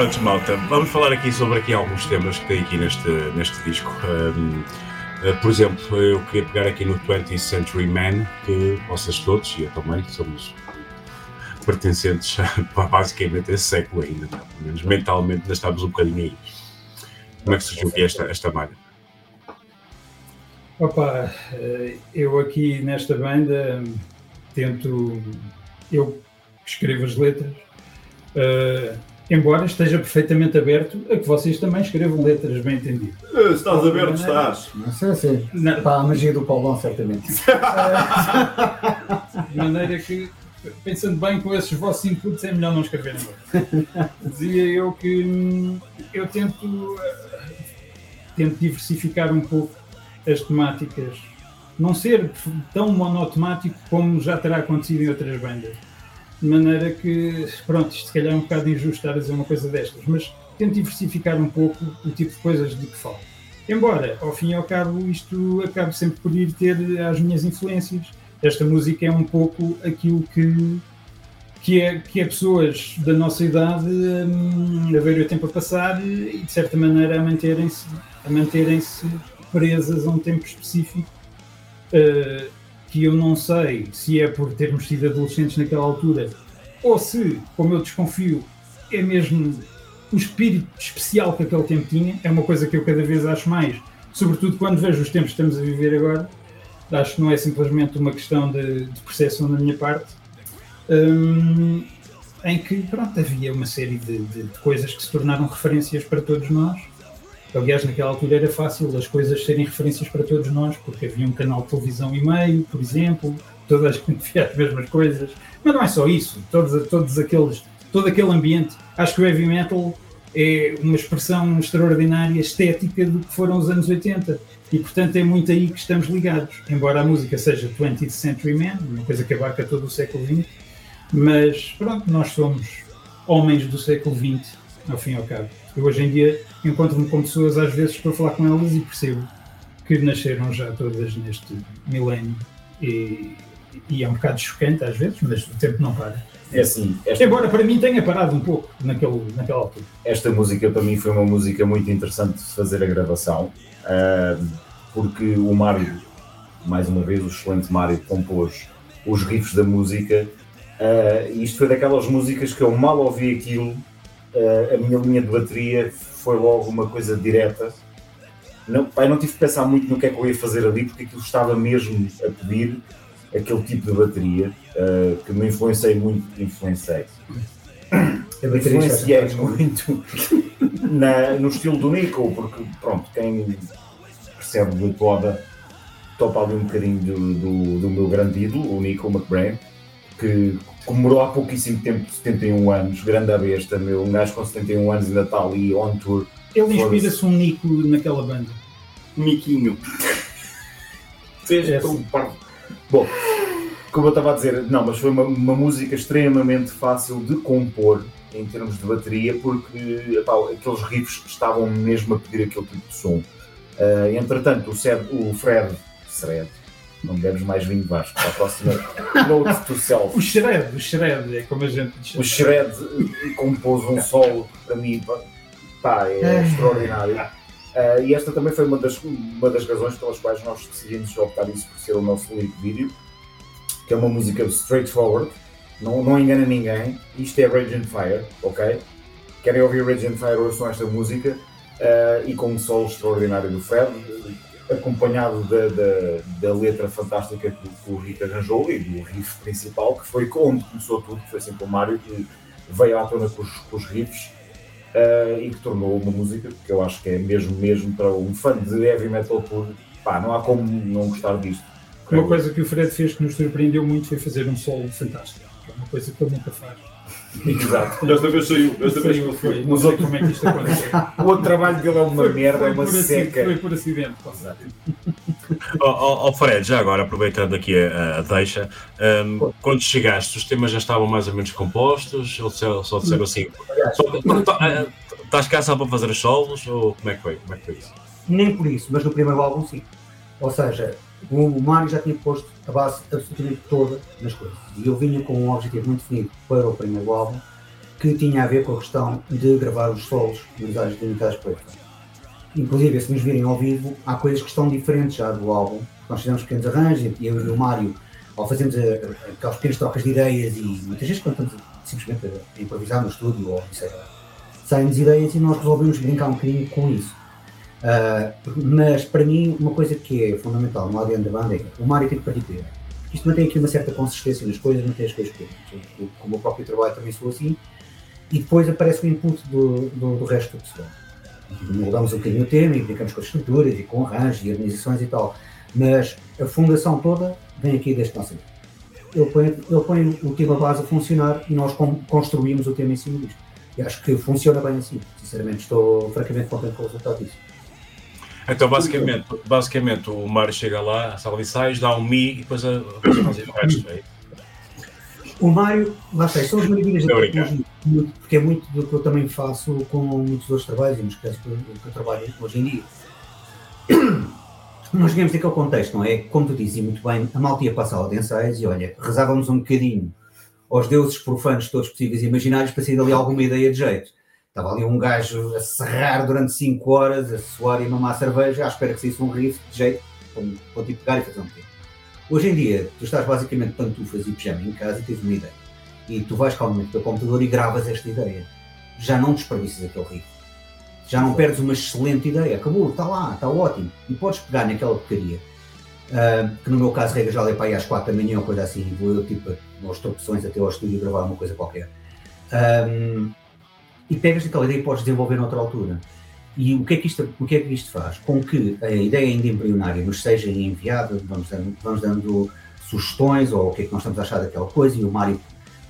Pronto, malta, vamos falar aqui sobre aqui alguns temas que tem aqui neste, neste disco. Um, uh, por exemplo, eu queria pegar aqui no 20th Century Man, que vocês todos, e eu também, somos pertencentes a basicamente esse século ainda, é? pelo menos mentalmente ainda estamos um bocadinho aí. Como é que surgiu aqui esta, esta malha? Opa, eh, eu aqui nesta banda tento. Eu escrevo as letras, eh, embora esteja perfeitamente aberto a que vocês também escrevam letras bem entendido. Eh, Estás aberto, estás. Não sei, sei. Pá, a magia do Paulão, certamente. De maneira que, pensando bem com esses vossos inputs, é melhor não escrever nada. Dizia eu que hum, eu tento, eh, tento diversificar um pouco as temáticas. Não ser tão monotemático como já terá acontecido em outras bandas. De maneira que, pronto, isto se calhar é um bocado injusto estar a dizer uma coisa destas, mas tento diversificar um pouco o tipo de coisas de que falo. Embora, ao fim e ao cabo, isto acabe sempre por ir ter as minhas influências. Esta música é um pouco aquilo que, que, é, que é pessoas da nossa idade hum, a ver o tempo a passar e, de certa maneira, a manterem-se a manterem-se presas a um tempo específico uh, que eu não sei se é por termos sido adolescentes naquela altura ou se, como eu desconfio, é mesmo o espírito especial que aquele tempo tinha. É uma coisa que eu cada vez acho mais, sobretudo quando vejo os tempos que estamos a viver agora. Acho que não é simplesmente uma questão de, de percepção da minha parte, hum, em que pronto, havia uma série de, de- de coisas que se tornaram referências para todos nós. Aliás, naquela altura era fácil as coisas serem referências para todos nós, porque havia um canal de televisão e meio, por exemplo, toda a gente via as mesmas coisas. Mas não é só isso, todos, todos aqueles, todo aquele ambiente. Acho que o heavy metal é uma expressão extraordinária estética do que foram os anos 80 e, portanto, é muito aí que estamos ligados. Embora a música seja 20th Century Man, uma coisa que abarca todo o século XX, mas pronto, nós somos homens do século XX, ao fim e ao cabo. Eu hoje em dia encontro-me com pessoas, às vezes estou a falar com elas e percebo que nasceram já todas neste milénio e, e é um bocado chocante às vezes, mas o tempo não para. É assim, esta, Embora para mim tenha parado um pouco naquele, naquela altura. esta música para mim foi uma música muito interessante de fazer a gravação, ah, porque o Mário, mais uma vez, o excelente Mário, compôs os riffs da música. ah, e isto foi daquelas músicas que eu mal ouvi aquilo, ah, a minha linha de bateria foi logo uma coisa direta. Não, pá, eu não tive que pensar muito no que é que eu ia fazer ali, porque aquilo estava mesmo a pedir aquele tipo de bateria ah, que me influenciei muito, influenciei. A bateria Influenciei muito na- no estilo do Nico, porque pronto, quem percebe de toda topa ali um bocadinho do, do, do meu grande ídolo, o Nico McBrain, que comemorou há pouquíssimo tempo 71 anos, grande a besta, meu, um gajo com 71 anos ainda está ali on tour. Ele inspira-se um Nico naquela banda. Miquinho. Seja É tão parvo. Bom, como eu estava a dizer, não, mas foi uma, uma música extremamente fácil de compor em termos de bateria, porque epá, aqueles riffs estavam mesmo a pedir aquele tipo de som. Ah, entretanto, o, Sed- o Fred, Fred, não bebes mais vinho Vasco, para a próxima Note to Self. O shred, o shred, é como a gente diz. O Shred compôs um solo para mim pá, é Ah. extraordinário. Ah, e esta também foi uma das, uma das razões pelas quais nós decidimos optar isso por ser o nosso único vídeo, que é uma música straightforward, não, não engana ninguém. Isto é Rage and Fire, ok? Querem ouvir Rage and Fire, ouçam esta música ah, e com um solo extraordinário do Fred, acompanhado da, da, da letra fantástica que, que o Rick arranjou e do riff principal, que foi onde começou tudo, que foi sempre o Mário que veio à tona com os, com os riffs ah, e que tornou uma música que eu acho que é mesmo, mesmo para um fã de heavy metal puro, pá, não há como não gostar disto. Uma coisa que o Fred fez que nos surpreendeu muito foi fazer um solo fantástico. É uma coisa que ele nunca faz. Exato. Desta vez saiu, desta vez Saiu, foi. Não sei como é que isto aconteceu. O outro trabalho dele é uma Foi- merda, foi é uma seca. Foi por acidente. Ó ó, ó, Fred, já agora, aproveitando aqui a, a deixa, hum, quando chegaste, os temas já estavam mais ou menos compostos? Ou só, só disseram assim? tá- ah, Estás cá só para fazer os solos? Ou como é que foi? Como é que foi isso? Nem por isso, mas no primeiro álbum sim. Ou seja, o, Mário já tinha posto a base absolutamente toda nas coisas. E eu vinha com um objetivo muito definido para o primeiro álbum, que tinha a ver com a questão de gravar os solos nas áreas delimitadas por ele. Inclusive, se nos virem ao vivo, há coisas que estão diferentes já do álbum. Nós fizemos pequenos arranjos, e eu e o Mário, ao fazermos a- a- aquelas pequenas trocas de ideias, e muitas vezes quando estamos simplesmente a improvisar no estúdio, ou isso é, saem-nos ideias e nós resolvemos brincar um bocadinho com isso. Uh, mas para mim, uma coisa que é fundamental no ADN da banda é o partir para ele. Isto mantém aqui uma certa consistência nas coisas, mantém as coisas coerentes. Eu, Com o próprio trabalho também sou assim. E depois aparece o input do, do, do resto do pessoal. Mudamos um bocadinho o tema e brincamos com as estruturas e com arranjos e harmonizações e tal. Mas a fundação toda vem aqui deste nosso. Ele põe, ele põe o tema base a funcionar e nós con- construímos o tema em cima disto. E acho que funciona bem assim. Sinceramente, estou francamente contente com o resultado disso. Então, basicamente, basicamente o Mário chega lá, salve ensaios, dá um mi e depois a, depois a fazer o resto. É? O Mário, lá está, são as maravilhas da tecnologia, porque é muito do que eu também faço com muitos outros trabalhos e nos casos que eu, trabalho hoje em dia. Nós vemos aquele contexto, não é? Como tu dizes muito bem, a malta ia para a sala de ensaios e olha, rezávamos um bocadinho aos deuses profanos todos possíveis e imaginários para sair dali alguma ideia de jeito. Estava ali um gajo a serrar durante 5 horas, a suar e a mamar cerveja, à espera que saísse um riff de jeito para, para tipo pegar e fazer um tempo. Hoje em dia, tu estás basicamente pantufas e pijama em casa e tens uma ideia. E tu vais calmamente para o computador e gravas esta ideia. Já não desperdiças aquele riff. Já não perdes uma excelente ideia. Acabou, está lá, está ótimo. E podes pegar naquela porcaria. ah, que no meu caso, regra já é para aí às 4 da manhã ou coisa assim. e Vou eu, tipo, aos tropeções até ao estúdio gravar uma coisa qualquer. Ahm, e pegas aquela ideia e podes desenvolver noutra altura. E o que, é que isto, o que é que isto faz? Com que a ideia ainda embrionária nos seja enviada, vamos dando, vamos dando sugestões ou o que é que nós estamos a achar daquela coisa e o Mário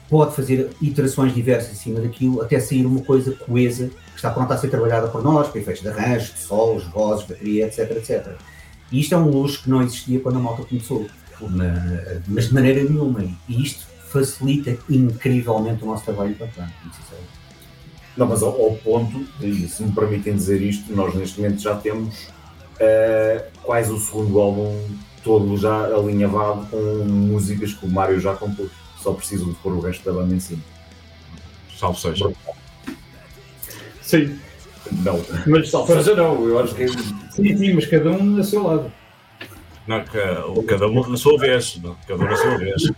pode fazer iterações diversas em cima daquilo até sair uma coisa coesa que está pronta a ser trabalhada por nós, para efeitos de arranjos, de solos, vozes, bateria, etc, etc. E isto é um luxo que não existia quando a malta começou, mas, de maneira nenhuma. E isto facilita incrivelmente o nosso trabalho enquanto muito sinceramente. Não, mas ao, ao ponto, e se me permitem dizer isto, nós neste momento já temos eh, quase o segundo álbum todo já alinhavado com músicas que o Mário já compôs. Só precisam de pôr o resto da banda em cima. Salve seja. Sim. Não, Mas salve seja não, eu acho que Sim, sim, mas cada um a seu lado. Não, ca- cada um na sua vez. não, Cada um na sua vez.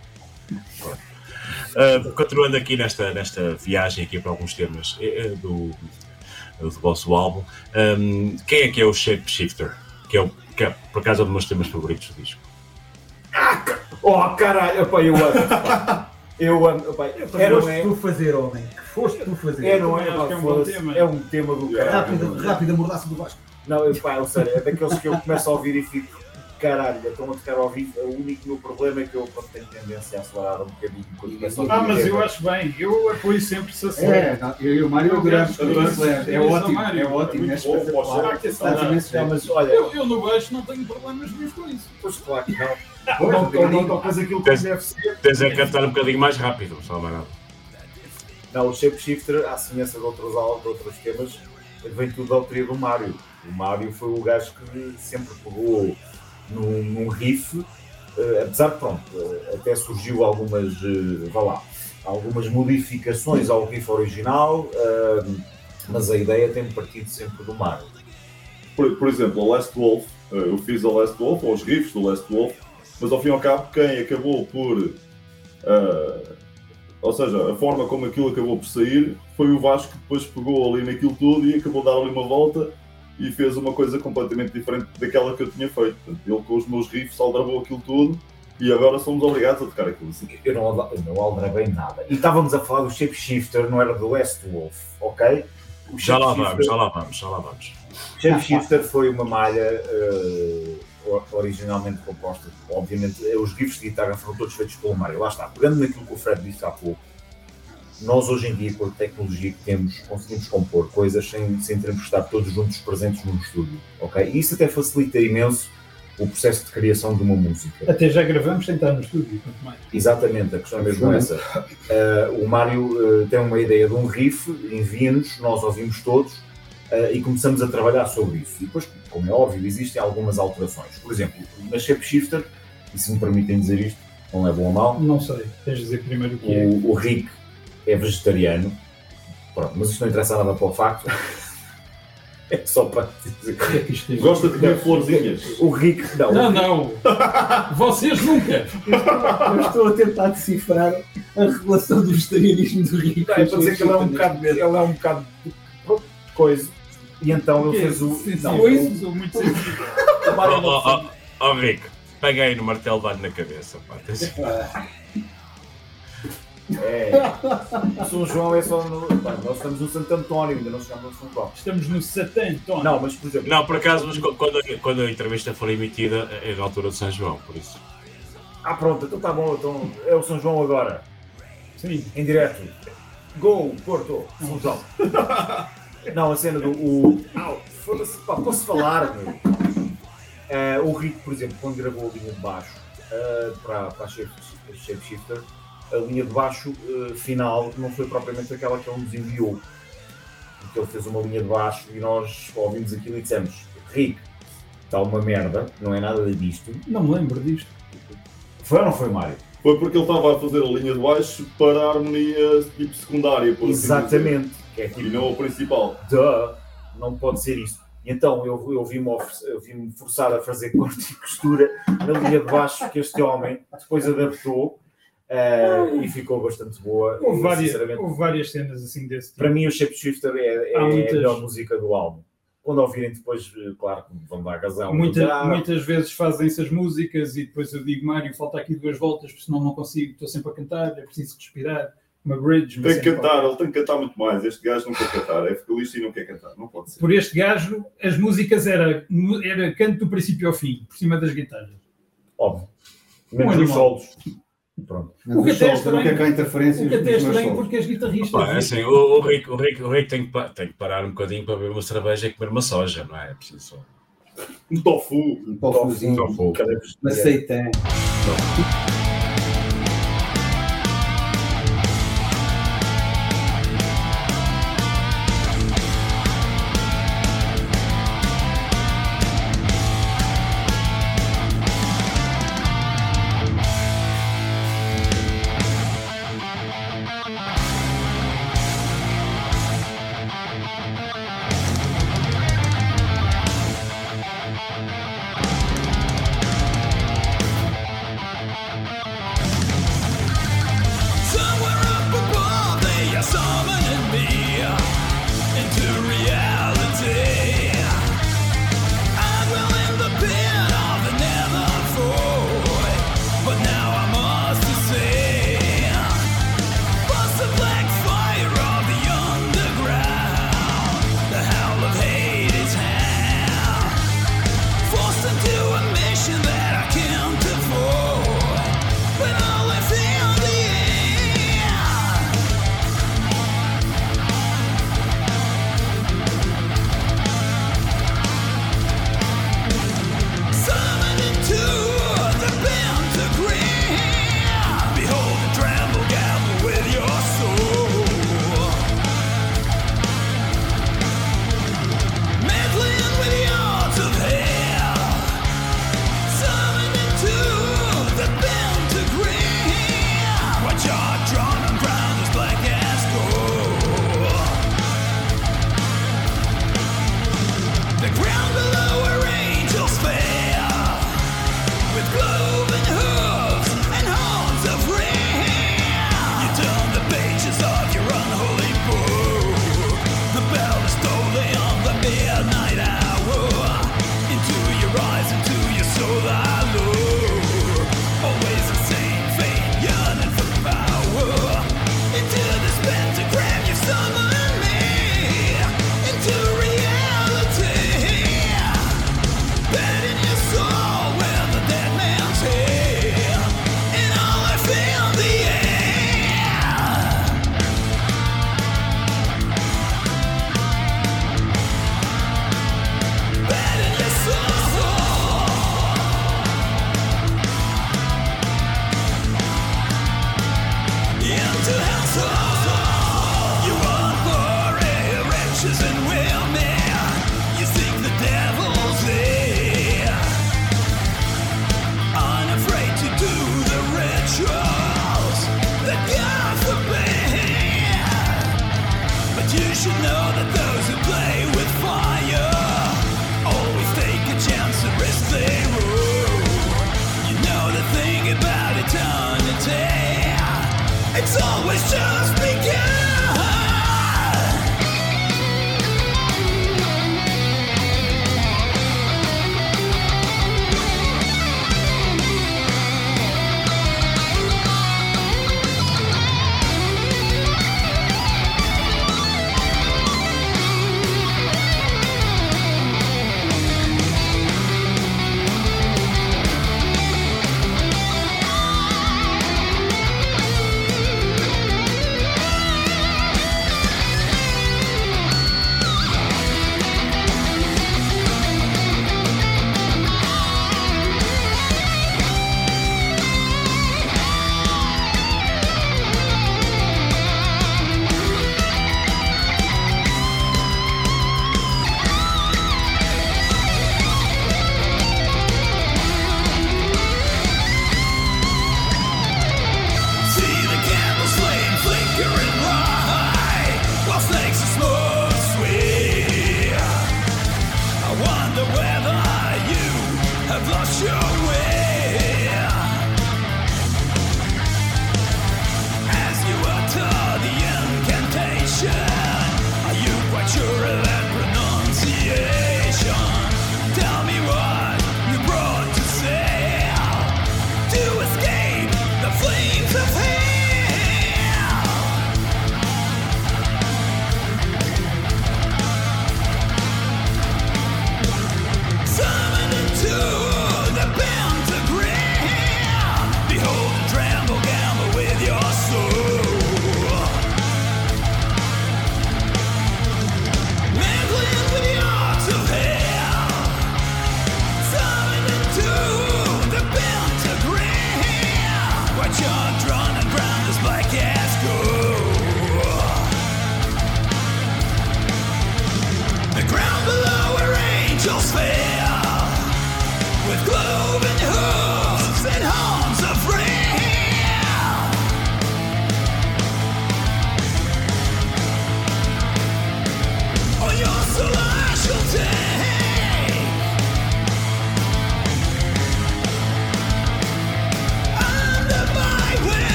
Ah, continuando aqui nesta, nesta viagem aqui para alguns temas eh, do, do vosso álbum, ahm, quem é que é o Shapeshifter? Que é, o, que é, por acaso, é um dos meus temas favoritos do disco. Oh caralho, eu amo. Eu amo. epá, é, não Foste é, tu fazer, homem. Que foste tu fazer. é, não é, pá, é um bom tema. é um tema do caralho. Rápida, rápida mordaça do Vasco. Não, eu, pá, eu sério, é daqueles que eu começo a ouvir e fico, caralho, estão a tocar ao vivo. O único meu problema é que eu quando tenho tendência a acelerar um bocadinho quando ouvir. Ah, mas é, eu acho bem, eu apoio sempre se É, acelera. não, eu e o Mário adoramos isso, é, é ótimo, é ótimo, é espetacular. mas olha, Eu, eu no baixo não tenho problemas nenhum com isso. pois claro que não. Pois, Não, eu não, digo. não tocas aquilo Tens- como deve ser. Tens a cantar um bocadinho mais rápido, só mais nada. Não, o Shapeshifter, à semelhança de outros, al- de outros temas, vem tudo da autoria do Mário. O Mário foi o gajo que sempre pegou num, num riff, eh, apesar de, pronto, eh, até surgiu algumas, eh, vá lá, algumas modificações ao riff original, mas a ideia tem partido sempre do Mário. Por, por exemplo, a Last Wolf, eu fiz a Last Wolf, ou os riffs do Last Wolf, mas ao fim e ao cabo, quem acabou por. ou seja, a forma como aquilo acabou por sair foi o Vasco que depois pegou ali naquilo tudo e acabou de dar ali uma volta e fez uma coisa completamente diferente daquela que eu tinha feito. Portanto, ele com os meus riffs aldrabou aquilo tudo e agora somos obrigados a tocar aquilo assim. Eu não, eu não aldrabei nada. E estávamos a falar do Shapeshifter, não era do Last Wolf, ok? O Já lá vamos, já lá vamos, já lá vamos. Shapeshifter foi uma malha eh, originalmente composta, obviamente, eh, os riffs de guitarra foram todos feitos pelo Mário. Lá está, pegando naquilo que o Fred disse há pouco, nós hoje em dia, com a tecnologia que temos, conseguimos compor coisas sem, sem termos que estar todos juntos presentes num estúdio, ok? E isso até facilita imenso o processo de criação de uma música. Até já gravamos sem estar no estúdio, quanto mais. Exatamente, a questão é mesmo essa. Uh, o Mário uh, tem uma ideia de um riff, envia-nos, nós ouvimos todos uh, e começamos a trabalhar sobre isso. E depois, como é óbvio, existem algumas alterações. Por exemplo, na Shapeshifter, e se me permitem dizer isto, não é bom ou mal, Não sei, tens de dizer primeiro o que é. o, o Rick é vegetariano, Pronto, mas isto não interessa nada para o facto. É só para dizer. é Gosta de comer florzinhas? O Rick, não. Não, não. Vocês nunca. Eu estou a tentar decifrar a relação do vegetarianismo do Rico. Não, é para dizer que ele é um bocado, ele é um bocado coisa. E então ele fez o. Não, Coisa, sou muito sensível. Ó ó, ó, Rico, pega aí no martelo, dá-lhe na cabeça. Pá. É. O São João é só no. pá, nós estamos no Santo António, ainda não chegamos no São João. Estamos no Satã, Tony. Não, mas por exemplo. Não, por acaso, mas qu- quando, a- quando a entrevista for emitida é na altura de São João, por isso. Ah, pronto, então tá bom, então é o São João agora. Sim. Em direto. Gol, Porto, São João. Não, a cena do. O... Au, foda-se, pá, posso falar, meu? Eh, o Rico, por exemplo, quando gravou a linha de baixo eh, para, para a Shape, Shape Shifter, a linha de baixo eh, final não foi propriamente aquela que ele nos enviou. Porque ele fez uma linha de baixo e nós ouvimos aquilo e dissemos: Rick, está uma merda, não é nada disto. Não me lembro disto. Foi ou não foi, Mário? Foi porque ele estava a fazer a linha de baixo para a harmonia tipo secundária. por assim dizer. Exatamente. Que é tipo, E não a principal. Duh, não pode ser isso. E Então eu, eu vi-me vi-me forçado a fazer corte e costura na linha de baixo que este homem depois adaptou eh, e ficou bastante boa. Houve E, várias, houve várias cenas assim desse tipo. para mim o Shapeshifter é, é Há a muitas- melhor música do álbum. Quando ouvirem depois, eh, claro, que vão dar razão. Muita- Ah, muitas vezes fazem-se as músicas e depois eu digo, Mário, falta aqui duas voltas, porque senão não consigo, estou sempre a cantar, é preciso respirar, uma bridge. Tem que cantar, ele tem que cantar muito mais. Este gajo não quer cantar, é vocalista e não quer cantar. Não pode ser. Por este gajo, as músicas era, era canto do princípio ao fim, por cima das guitarras. Óbvio. Menos os solos. Pronto. O que até é estranho, quer interferências o que até é estranho solos. porque as guitarristas... Pá, é assim, o, o, Rick, o, Rick, o Rick tem, que, tem que parar um bocadinho para beber uma cerveja e comer uma soja, não é? É preciso só. Um tofu. Um tofuzinho. Tofu. Uma seitã. Somewhere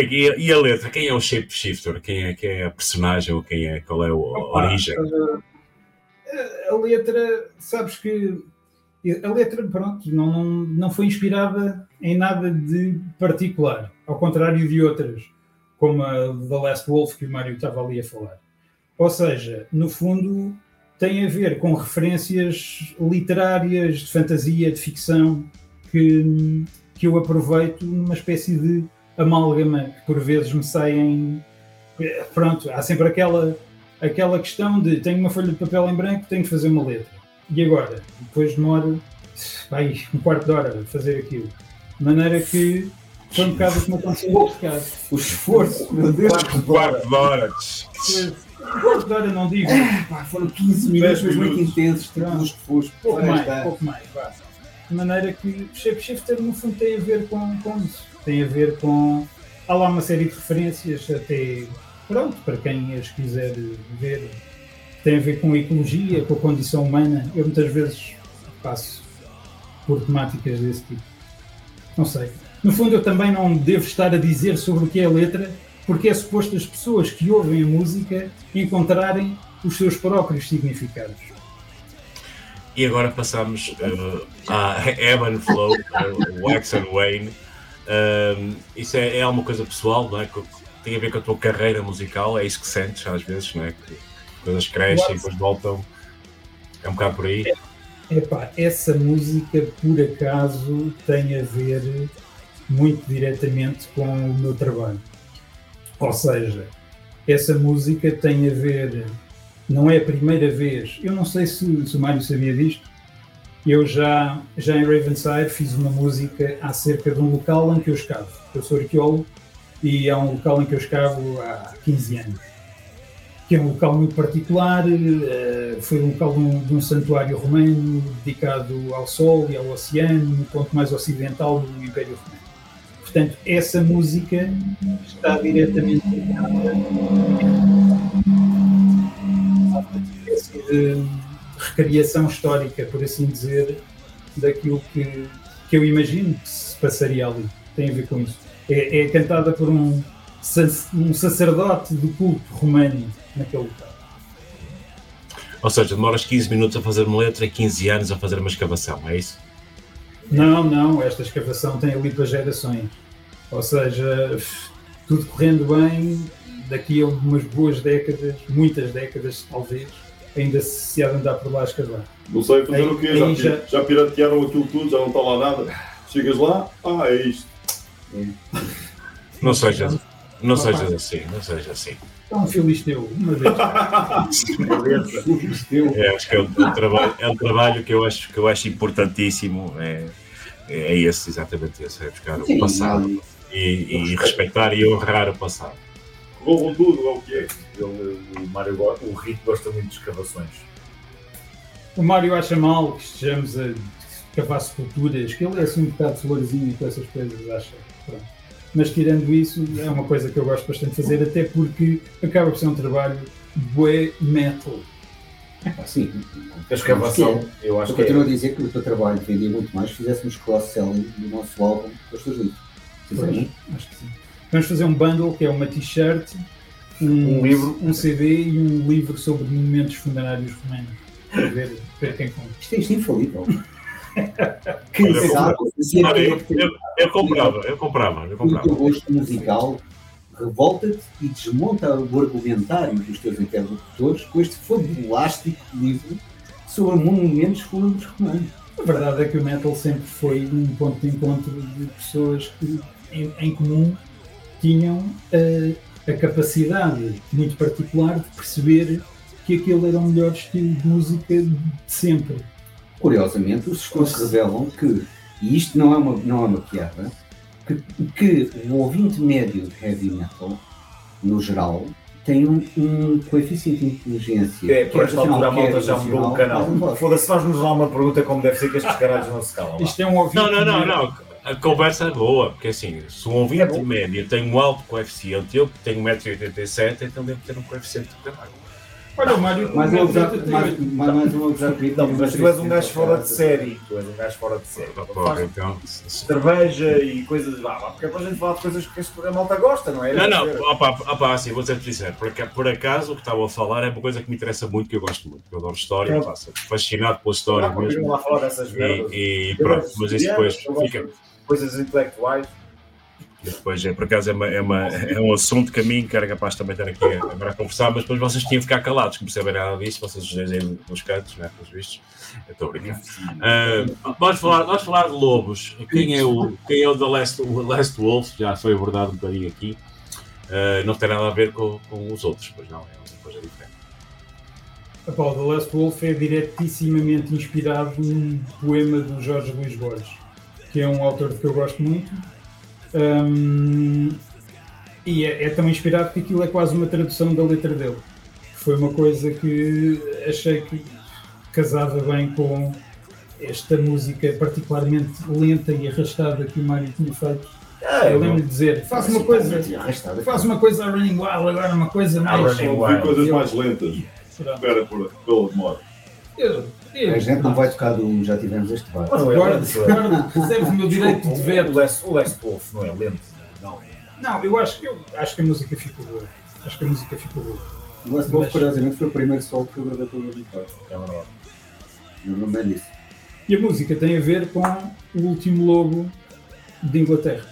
E, a- e a letra? Quem é o shapeshifter? Quem é, quem é a personagem? Ou quem é, qual é a origem? A, a letra, sabes que a letra, pronto, não, não, não foi inspirada em nada de particular, ao contrário de outras, como a The Last Wolf que o Mário estava ali a falar. Ou seja, no fundo, tem a ver com referências literárias, de fantasia, de ficção, que, que eu aproveito numa espécie de amálgama que por vezes me saem. Pronto, há sempre aquela, aquela questão de tenho uma folha de papel em branco, tenho que fazer uma letra. E agora? Depois demoro vai, um quarto de hora a fazer aquilo. De maneira que foi um bocado como aconteceu neste caso. O esforço, meu Deus. Um quarto de horas. Um quarto de hora não digo. Pá, foram 15 minutos, mas muito intensos, tipo Pronto. os que foste. Pouco Ora, mais, pouco mais, vá. De maneira que Shapeshifter no fundo tem a ver com, com isso. Tem a ver com. Há lá uma série de referências, até. Pronto, para quem as quiser ver, tem a ver com a ecologia, com a condição humana. Eu muitas vezes passo por temáticas desse tipo. Não sei. No fundo, eu também não devo estar a dizer sobre o que é a letra, porque é suposto as pessoas que ouvem a música encontrarem os seus próprios significados. E agora passamos uh, a Ebb and Flow, uh, Wax and Wayne. Um, isso é, é alguma coisa pessoal, não é? Que tem a ver com a tua carreira musical, é isso que sentes às vezes, não é? Que coisas crescem e depois voltam. É um bocado por aí. Epá, essa música por acaso tem a ver muito diretamente com o meu trabalho. Ou seja, essa música tem a ver, não é a primeira vez, eu não sei se, se o Mário sabia disto, eu já, já em Ravenside fiz uma música acerca de um local em que eu escavo. Eu sou arqueólogo e é um local em que eu escavo há 15 anos que é um local muito particular, eh, foi um local de um, de um santuário romano dedicado ao Sol e ao oceano, no ponto mais ocidental do Império Romano. Portanto, essa música está diretamente ligada a de recriação histórica, por assim dizer, daquilo que, que eu imagino que se passaria ali. Tem a ver com isso. É, é cantada por um, um sacerdote do culto romano naquele local. Ou seja, demoras 15 minutos a fazer uma letra e 15 anos a fazer uma escavação, é isso? Não, não, esta escavação tem ali para gerações. Ou seja, tudo correndo bem, daqui a umas boas décadas, muitas décadas talvez, ainda se há de andar por lá a escavar. Não sei fazer Aí- o quê, já, pi- já piratearam aquilo tudo, já não está lá nada. Chegas lá, ah, é isto. Não seja, Não Opa, sejas assim, não sejas assim. É um filisteu, uma vez. É, acho que é um, é um trabalho, é um trabalho que eu acho, que eu acho importantíssimo. É, é esse, exatamente esse, é buscar Sim, o passado e, e respeitar e honrar o passado. Roubam tudo, é o que é. O Mário, o Rito gosta muito de escavações. O Mário acha mal que estejamos a cavar sepulturas, que ele é assim um bocado florzinho com essas coisas, acha. Pronto. Mas tirando isso, é uma coisa que eu gosto bastante de fazer, até porque acaba por ser um trabalho bué metal. Ah, Sim, A escavação, Porque eu acho eu que é- continuo a dizer que o teu trabalho vendia muito mais se fizéssemos cross-selling do nosso álbum com os teus livros. Pois, acho que sim. Vamos fazer um bundle que é uma t-shirt, um, Um livro. um CD e um livro sobre monumentos funerários romanos. Para ver, ver quem compra. Isto é, isto é infalível. Quem Quem sabe se é Olha, eu, que eu, eu comprava, eu comprava, eu o teu comprava. gosto musical revolta-te e desmonta o argumentário dos teus interlocutores com este fabulástico livro sobre monumentos romanos. A verdade é que o metal sempre foi um ponto de encontro de pessoas que, em, em comum, tinham eh, a capacidade muito particular de perceber que aquele era o melhor estilo de música de sempre. Curiosamente, os estudos revelam que, e isto não é uma, não é uma piada, que, que o ouvinte médio de heavy metal, no geral, tem um, um coeficiente de inteligência. É, por esta altura a malta já mudou o canal. Foda-se, faz-nos lá uma pergunta como deve ser que estes caralhos não se calam. Isto é um ouvinte. Não, não, não, médio. não. A conversa é boa, porque assim, se um ouvinte médio tem um alto coeficiente, eu que tenho 1,87m, então devo ter um coeficiente de caralho. Olha, o Mário. Mais o um Mário exato- tem- mais- mais- mais um exato comigo. Não, mas tu és um gajo fora de série. Tu és um gajo fora de série. Então. cerveja e coisas. Ah, pá, porque é para a gente falar de coisas que este- a malta gosta, não é? Não, não, dizer, opa, opa, assim, vou ser sincero, por, aca- por acaso o que estava a falar é uma coisa que me interessa muito, que eu gosto muito, eu adoro história, sou fascinado pela história mesmo. E, e Eu pronto, mas isso depois eu fica. De Coisas intelectuais. Depois, é, por acaso, é, uma, é, uma, é um assunto que a mim que era capaz de também estar aqui a- agora a conversar, mas depois vocês tinham que ficar calados, que não percebem nada disso, vocês os dois aí nos cantos, né, pelos vistos. Eu estou a brincar. Ah, vamos, falar, vamos falar de lobos. Quem é o, quem é o The Last, o Last Wolf? Já foi abordado um bocadinho aqui. Ah, não tem nada a ver com, com os outros, pois não, é outra coisa diferente. Epá, o The Last Wolf é diretissimamente inspirado num poema do Jorge Luís Borges, que é um autor que eu gosto muito. Hum, e é, é tão inspirado que aquilo é quase uma tradução da letra dele. Foi uma coisa que achei que casava bem com esta música particularmente lenta e arrastada que o Mário tinha feito. Ah, eu lembro de dizer, faça uma coisa, Arrastada. faça uma coisa a Running Wild, agora uma coisa mais. Ouvi coisas mais lentas. Espera por, pela demora. Eu- A gente não vai tocar do. Já tivemos este debate. Mas é Guarda- o meu direito de veto. O Last, o Last Wolf não é lento. Não. Não, eu acho, eu acho que a música ficou boa. Acho que a música ficou boa. O Last Wolf, curiosamente, foi o primeiro solo que eu gravei pelo meu guitarra. É verdade. Não não é disso. E a música tem a ver com o último lobo de Inglaterra.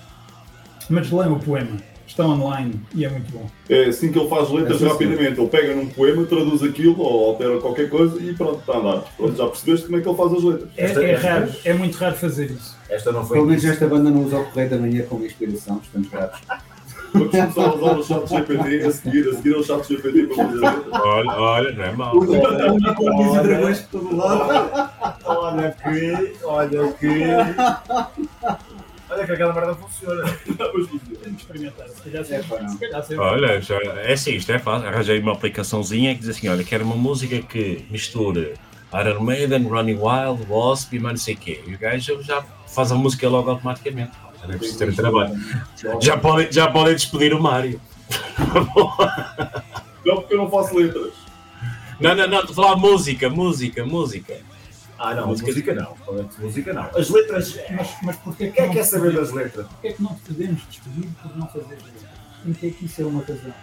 Mas leiam o poema. Está online e é muito bom. É assim que ele faz letras É assim, rapidamente. Ele pega num poema, traduz aquilo ou altera qualquer coisa e pronto, está a andar. Pronto, já percebeste como é que ele faz as letras. É, Esta- é esta- raro, é muito raro fazer isso. Esta não foi. Pelo menos esta banda não usa o Correio da Manhã como inspiração, estamos gratos. Vamos começar a usar o chat GPT a seguir, a seguir ao chat GPT para fazer. Olha, olha, não é dragões por todo lado. Olha que. Olha que. Olha que aquela merda funciona. Temos de experimentar. Se calhar, É, pá, não. se calhar se- Olha, já, é assim, isto é fácil. Arranjei uma aplicaçãozinha que diz assim: olha, quero uma música que misture Iron Maiden, Running Wild, Wasp e mais não sei o quê. E o gajo já faz a música logo automaticamente. Já não é preciso ter trabalho. Já podem, já podem despedir o Mário. Não, porque eu não faço letras. Não, não, não, estou a falar música, música, música. Ah, não, Música- música, não. Falando de música não. As letras. Mas, mas porquê que Quem é que quer saber podemos- das letras? Porquê é que não te podemos despedir por não fazer letras? Em que é que isso é uma razão?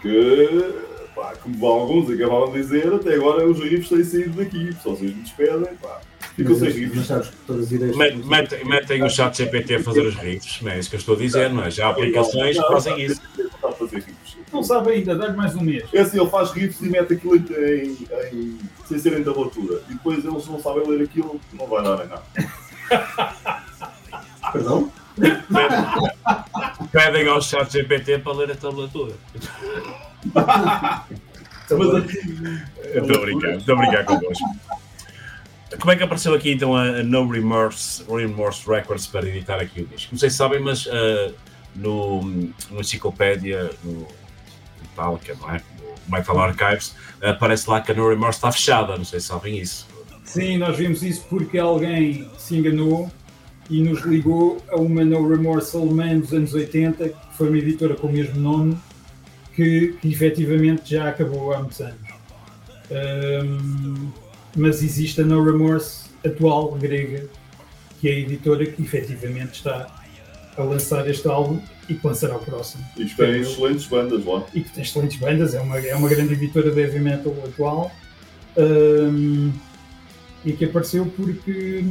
Que, pá, como alguns acabaram de dizer, até agora os riffs têm saído daqui. Se vocês me despedem, pá, ficam sem Mas, mas riffs. Metem, metem o chat GPT a fazer os riffs, não é isso que eu estou a dizer, não é? Já há aplicações que fazem isso. Não está a fazer riffs. Não sabe ainda, dá-lhe mais um mês. É assim, ele faz riffs e mete aquilo em, em, em- sem ser em tablatura. E depois eles não sabem ler aquilo, não vai dar em nada. Perdão? pedem ao chat GPT para ler a tabela toda. Estou a brincar, estou a brincar convosco. Como é que apareceu aqui então a, No Remorse, Remorse Records para editar aqui o disco? Não sei se sabem, mas ah, no, no Enciclopédia, no Metallica, não é? No Metal Archives, aparece lá que a No Remorse está fechada, não sei se sabem isso. Sim, nós vimos isso porque alguém se enganou e nos ligou a uma No Remorse alemã dos anos 80, que foi uma editora com o mesmo nome, que, que efetivamente já acabou há muitos anos. Ahm, mas existe a No Remorse atual, grega, que é a editora que efetivamente está a lançar este álbum e que lançará o próximo. E que tem excelentes bandas lá. E que tem excelentes bandas, é uma, é uma grande editora de heavy metal atual. Ahm, e que apareceu porque,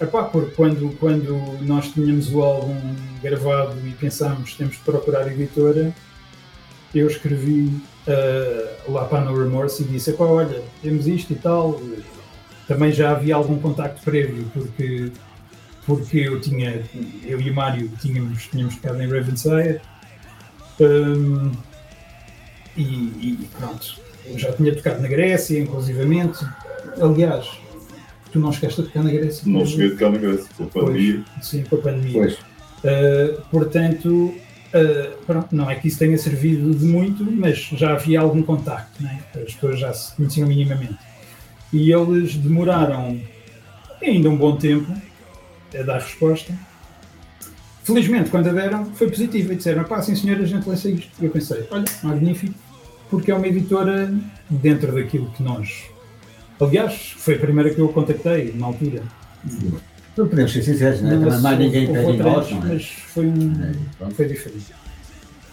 epá, porque quando, quando nós tínhamos o álbum gravado e pensámos temos de procurar a editora, eu escrevi ah, lá para No Remorse e disse, epá, olha, temos isto e tal. Também já havia algum contacto prévio, porque, porque eu tinha, eu e o Mário tínhamos, tínhamos tocado em Ravensire. Ahm, e, e pronto, eu já tinha tocado na Grécia, inclusivamente. Aliás, tu não chegaste a tocar na Grécia? Não cheguei a tocar na Grécia, com a pandemia. Pois, sim, com a pandemia. Uh, portanto, uh, pronto, não é que isso tenha servido de muito, mas já havia algum contacto, né? as pessoas já se conheciam minimamente. E eles demoraram ainda um bom tempo a dar resposta. Felizmente, quando a deram, foi positivo e disseram: pá, sim senhor, a gente lança isto. E eu pensei: olha, magnífico, porque é uma editora dentro daquilo que nós. Aliás, foi a primeira que eu contactei na altura. Não podemos ser sinceros, não é? Também mais ninguém pede nós, não é? Mas foi, um, foi diferente.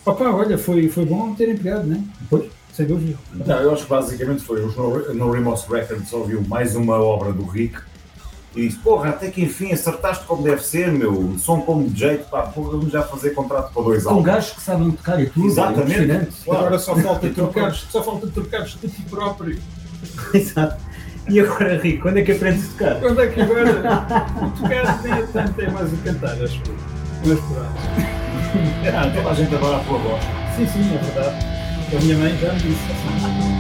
Opa, olha, foi, foi bom terem pegado, né? Pois, sem dúvida. Não, eu acho que basicamente foi os No, no Remorse Records ouviu mais uma obra do Rick e disse, porra, até que enfim acertaste como deve ser, meu, som como de jeito, pá, porra, vamos já fazer contrato para dois Com álbuns. gajos que sabem tocar e tudo. é Exatamente. Claro. Agora só falta trocares, só falta trocares de ti próprio. Exato. E agora, Rico, quando é que aprendes a tocar? Quando é que agora o tocar nem é tanto, é mais o cantar, acho eu. Mas pronto. Ah, toda a gente agora a tua voz. Sim, sim, é verdade. A minha mãe já me disse. Thank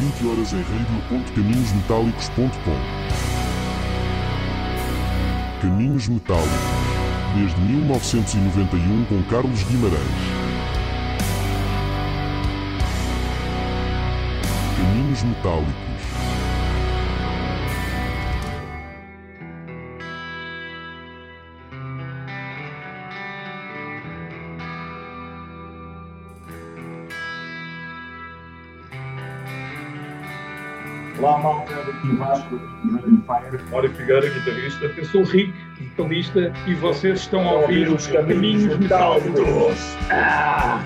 20 horas em radio.caminhosmetálicos.com Caminhos Metálicos Desde 1991 com Carlos Guimarães. Caminhos Metálicos. e Vasco e Rhythm Fire. Mário Figueira, guitarrista. Eu sou o Rick, vocalista, e vocês estão a ouvir os caminhos metal. Ah!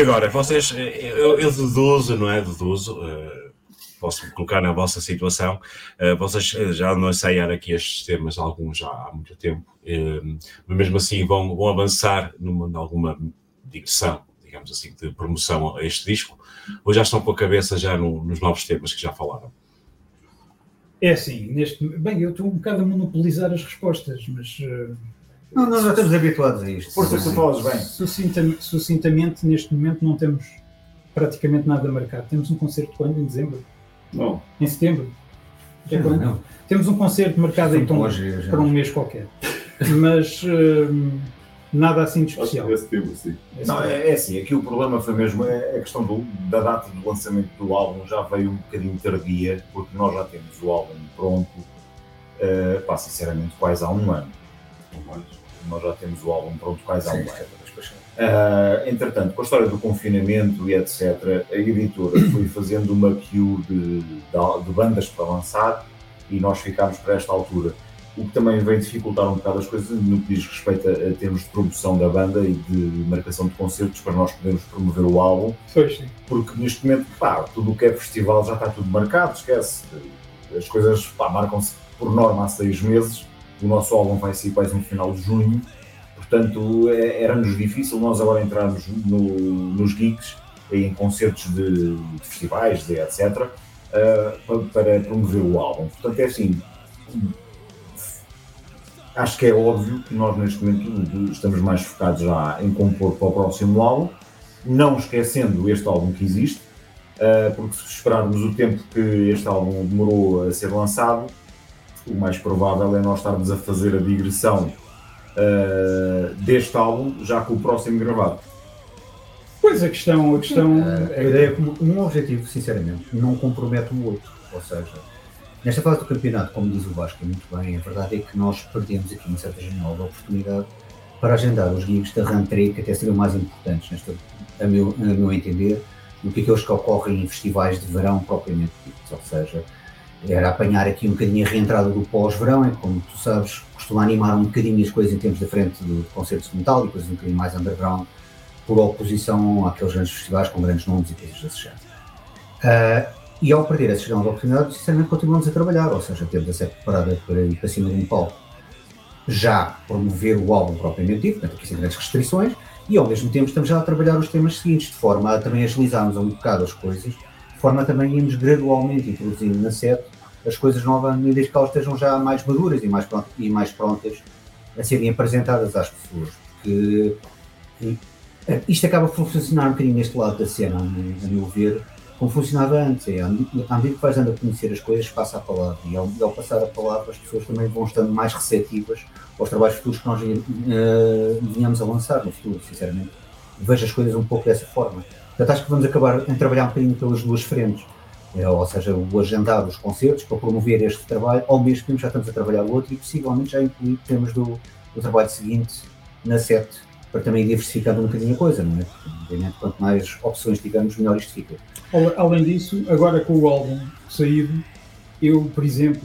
E agora, vocês, eh, eu, eu deduzo, não é? Deduzo, eh, posso me colocar na vossa situação. eh, vocês já não ensaiaram aqui estes temas, alguns já há muito tempo, eh, mas mesmo assim vão, vão avançar numa, alguma direção, digamos assim, de promoção a este disco, ou já estão com a cabeça já no- nos novos temas que já falaram? É assim, neste. Bem, eu estou um bocado a monopolizar as respostas, mas. eh, Não, nós já estamos habituados a isto. Força, tu falas bem. Sucintamente, sucintamente, neste momento não temos praticamente nada marcado. Temos um concerto quando? Em dezembro? Não. Em setembro? É Não, quando? não. Temos um concerto marcado então hoje já. para um mês qualquer. Mas hum, nada assim de especial. É setembro, sim. Não, é, é assim, aqui o problema foi mesmo é a questão do- da data do lançamento do álbum já veio um bocadinho tardia, porque nós já temos o álbum pronto, eh, pá, sinceramente, quase há um ano. Nós já temos o álbum pronto quase há um ano. Ah, entretanto, com a história do confinamento e etc., a editora foi fazendo uma queue de, de, de bandas para lançar e nós ficámos para esta altura. O que também vem dificultar um bocado as coisas no que diz respeito a, a termos de produção da banda e de marcação de concertos para nós podermos promover o álbum. Pois sim. Porque neste momento, pá, tudo o que é festival já está tudo marcado, esquece. As coisas pá, marcam-se por norma há seis meses. O nosso álbum vai sair quase no final de junho. Portanto, é- era-nos difícil nós agora entrarmos no- nos gigs, em concertos de, de festivais, de etc., ah, pa- para promover o álbum. Portanto, é assim, acho que é óbvio que nós neste momento estamos mais focados já em compor para o próximo álbum, não esquecendo este álbum que existe, ah, porque se esperarmos o tempo que este álbum demorou a ser lançado, o mais provável é nós estarmos a fazer a digressão ah, deste álbum já com o próximo gravado. Pois a questão, a questão a ideia é como um objetivo, sinceramente, não compromete o outro. Ou seja, nesta fase do campeonato, como diz o Vasco e muito bem, a verdade é que nós perdemos aqui uma certa janela de oportunidade para agendar os gigs da Rantree, que até seriam mais importantes, nesta, a, meu, a meu entender, do que aqueles que ocorrem em festivais de verão propriamente ditos. Ou seja, era apanhar aqui um bocadinho a reentrada do pós-verão, é como tu sabes, costuma animar um bocadinho as coisas em termos da frente de, concertos de metal e coisas um bocadinho mais underground, por oposição àqueles grandes festivais com grandes nomes e coisas desse género. Ah, e ao perder essa janela de oportunidade, sinceramente continuamos a trabalhar, ou seja, temos a ser preparada para ir para cima de um palco, já promover o álbum propriamente dito, portanto, aqui sem grandes restrições, e ao mesmo tempo estamos já a trabalhar os temas seguintes, de forma a também agilizarmos um bocado as coisas, de forma também irmos gradualmente introduzindo na set as coisas novas, à medida que elas estejam já mais maduras e mais, pronto- e mais prontas a serem apresentadas às pessoas. Porque eh, isto acaba por funcionar um bocadinho neste lado da cena, a meu- ver, como funcionava antes. É, à medida que vais dando a conhecer as coisas, passa a palavra. E ao, ao passar a palavra, as pessoas também vão estando mais receptivas aos trabalhos futuros que nós eh, venhamos a lançar no futuro, sinceramente. Vejo as coisas um pouco dessa forma. Portanto, acho que vamos acabar em trabalhar um bocadinho pelas duas frentes. É, ou seja, o agendar os concertos para promover este trabalho, ao mesmo tempo já estamos a trabalhar o outro e possivelmente já incluir temas do, do trabalho seguinte na set, para também diversificar um bocadinho a coisa, não é? Obviamente, quanto mais opções tivermos, melhor isto fica. Além disso, agora com o álbum saído, eu, por exemplo,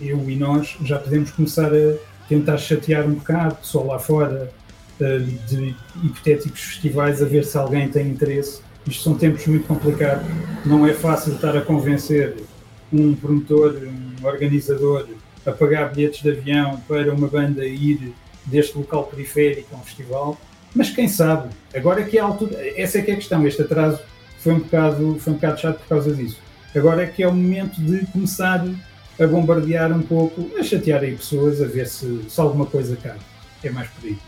eu e nós já podemos começar a tentar chatear um bocado, pessoal lá fora, eh, de hipotéticos festivais, a ver se alguém tem interesse. Isto são tempos muito complicados, não é fácil estar a convencer um promotor, um organizador, a pagar bilhetes de avião para uma banda ir deste local periférico a um festival, mas quem sabe, agora é que é a altura, essa é que é a questão, este atraso foi um bocado, foi um bocado chato por causa disso. Agora é que é o momento de começar a bombardear um pouco, a chatear aí pessoas, a ver se, se alguma coisa cabe. É mais por aí.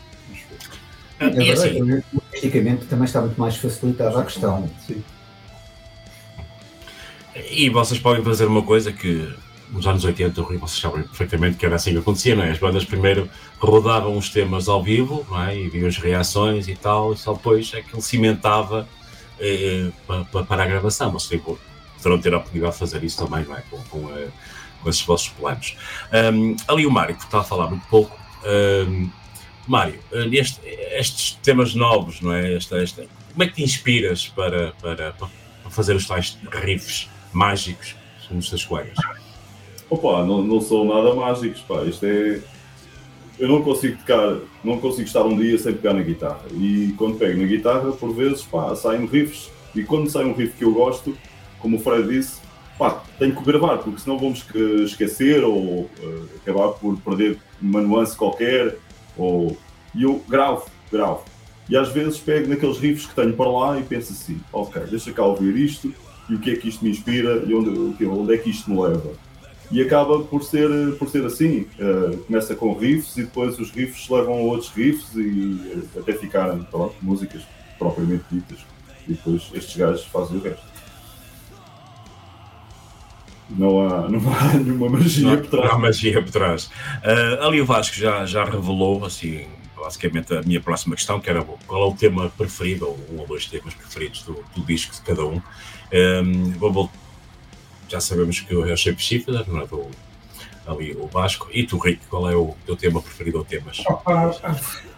É verdade, logisticamente também está muito mais facilitada a questão. E vocês podem fazer uma coisa que nos anos 80, o Rui, vocês sabem perfeitamente que era assim que acontecia, não é? As bandas primeiro rodavam os temas ao vivo, não é? E viam as reações e tal, e só depois é que ele cimentava eh, pa- pa- para a gravação. Vocês tipo, poderão ter a oportunidade de fazer isso também, não é? Com, com, eh, com esses vossos planos. Ahm, ali o Mário, que está a falar muito pouco. ahm, Mário, eh, neste- estes temas novos, não é? Esta, esta, como é que te inspiras para, para, para fazer os tais riffs mágicos dos teus colegas? Opa, não, não são nada mágicos, pá. Isto é. eu não consigo tocar, não consigo estar um dia sem pegar na guitarra. E quando pego na guitarra, por vezes, pá, saem riffs. E quando sai um riff que eu gosto, como o Fred disse, pá, tenho que gravar, porque senão vamos que- esquecer ou eh, acabar por perder uma nuance qualquer. Ou... E eu gravo, gravo. E às vezes pego naqueles riffs que tenho para lá e penso assim, ok, deixa cá ouvir isto e o que é que isto me inspira e onde, onde é que isto me leva. E acaba por ser, por ser assim. eh, começa com riffs e depois os riffs levam a outros riffs e eh, até ficarem pronto, músicas propriamente ditas. E depois estes gajos fazem o resto. Não há, não há nenhuma magia Não, por trás. não há magia por trás. Ah, ali o Vasco já, já revelou, assim, basicamente a minha próxima questão, que era qual é o tema preferido, ou um ou dois temas preferidos do, do disco de cada um. Ahm, vou vol- já sabemos que é o Shape Shifter, não é? Do, ali o Vasco. E tu, Rick, qual é o teu tema preferido ou temas? Opa,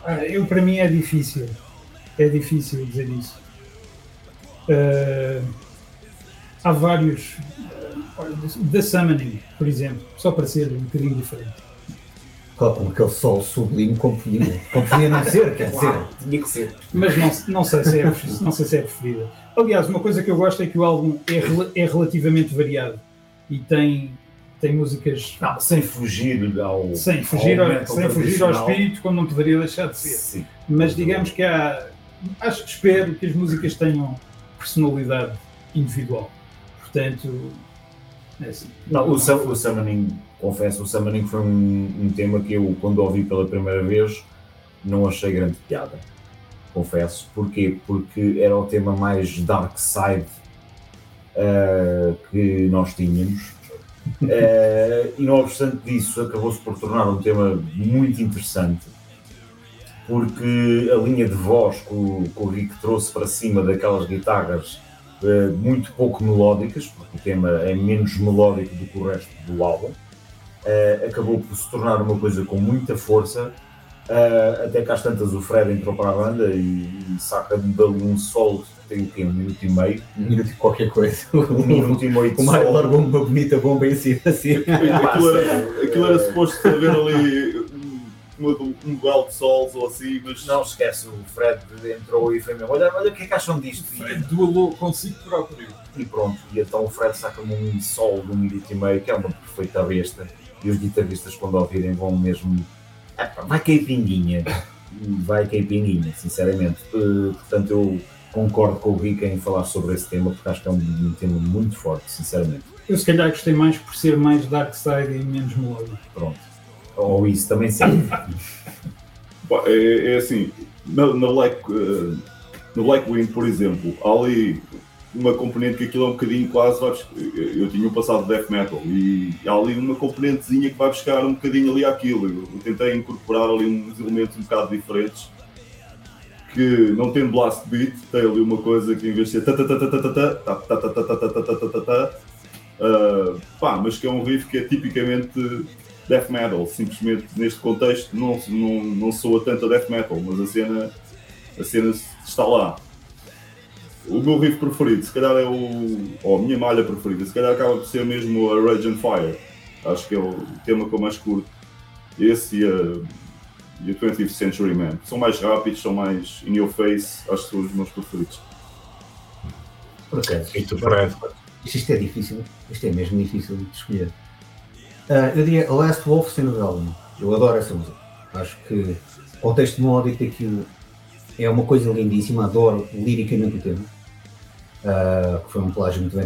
ah, eu, para mim é difícil. É difícil dizer isso. Ah, há vários. Ah, The Summoning, por exemplo, só para ser um bocadinho diferente. Claro, com aquele sol sublime, como podia, como podia não ser, quer dizer, tinha que ser. Mas não, não, sei se é, não sei se é preferida. Aliás, uma coisa que eu gosto é que o álbum é, é relativamente variado e tem, tem músicas. Não, sem fugir ao. sem fugir, ao ao, sem fugir ao espírito, como não poderia deixar de ser. Sim. Mas digamos que há. Acho que espero que as músicas tenham personalidade individual. Portanto, é assim. Não, o, o Summoning, confesso, o Summoning foi um, um tema que eu, quando ouvi pela primeira vez, não achei grande piada. Confesso. Porquê? Porque era o tema mais dark side eh, que nós tínhamos. Eh, e não obstante disso, acabou-se por tornar um tema muito interessante. Porque a linha de voz que o, que o Rick trouxe para cima daquelas guitarras eh, muito pouco melódicas, porque o tema é menos melódico do que o resto do álbum, eh, acabou por se tornar uma coisa com muita força. eh, até que às tantas o Fred entrou para a banda e, e saca dali um solo que tem o quê? Um minuto e meio. Um minuto e qualquer coisa. Um minuto e meio de O Mário largou uma bonita bomba em cima assim. Aquilo era, aquilo era suposto haver ali um, um, um duelo de sols ou assim, mas. Não esquece, o Fred entrou e foi mesmo. Olha, olha o que é que acham disto? Fred duelou consigo próprio. E pronto, e então o Fred saca-me um solo de um minuto e meio, que é uma perfeita besta. E os guitarristas, quando ouvirem, vão mesmo. "Epá, vai cair pinguinha. Vai cair pinguinha, sinceramente. Eh, portanto, eu concordo com o Rick em falar sobre esse tema, porque acho que é um, um tema muito forte, sinceramente. Eu se calhar gostei mais por ser mais dark side e menos melódico. Pronto. Ou isso também serve? é, é, assim, no, eh, no, like, no like Wing, por exemplo, há ali uma componente que aquilo é um bocadinho quase, sabes, eh, eu tinha um passado de death metal e há ali uma componentezinha que vai buscar um bocadinho ali aquilo. Eu tentei incorporar ali uns elementos um bocado diferentes que não tem blast beat, tem ali uma coisa que em vez de ser eh, pá, mas que é um riff que é tipicamente death metal, simplesmente neste contexto não, não, não soa tanto a death metal, mas a cena, a cena está lá. O meu riff preferido, se calhar é o. ou a minha malha preferida, se calhar acaba por ser mesmo a Rage and Fire. Acho que é o tema que eu mais curto. Esse e a, e a 20th Century Man. São mais rápidos, são mais in your face, acho que são os meus preferidos. Por acaso, E tu, Fred? Isto, isto é difícil, isto é mesmo difícil de escolher. Ah, eu diria Last Wolf Sin of Album. Eu adoro essa música. Acho que o contexto melódico daquilo é uma coisa lindíssima, adoro liricamente o tema. Ah, que foi um plágio muito bem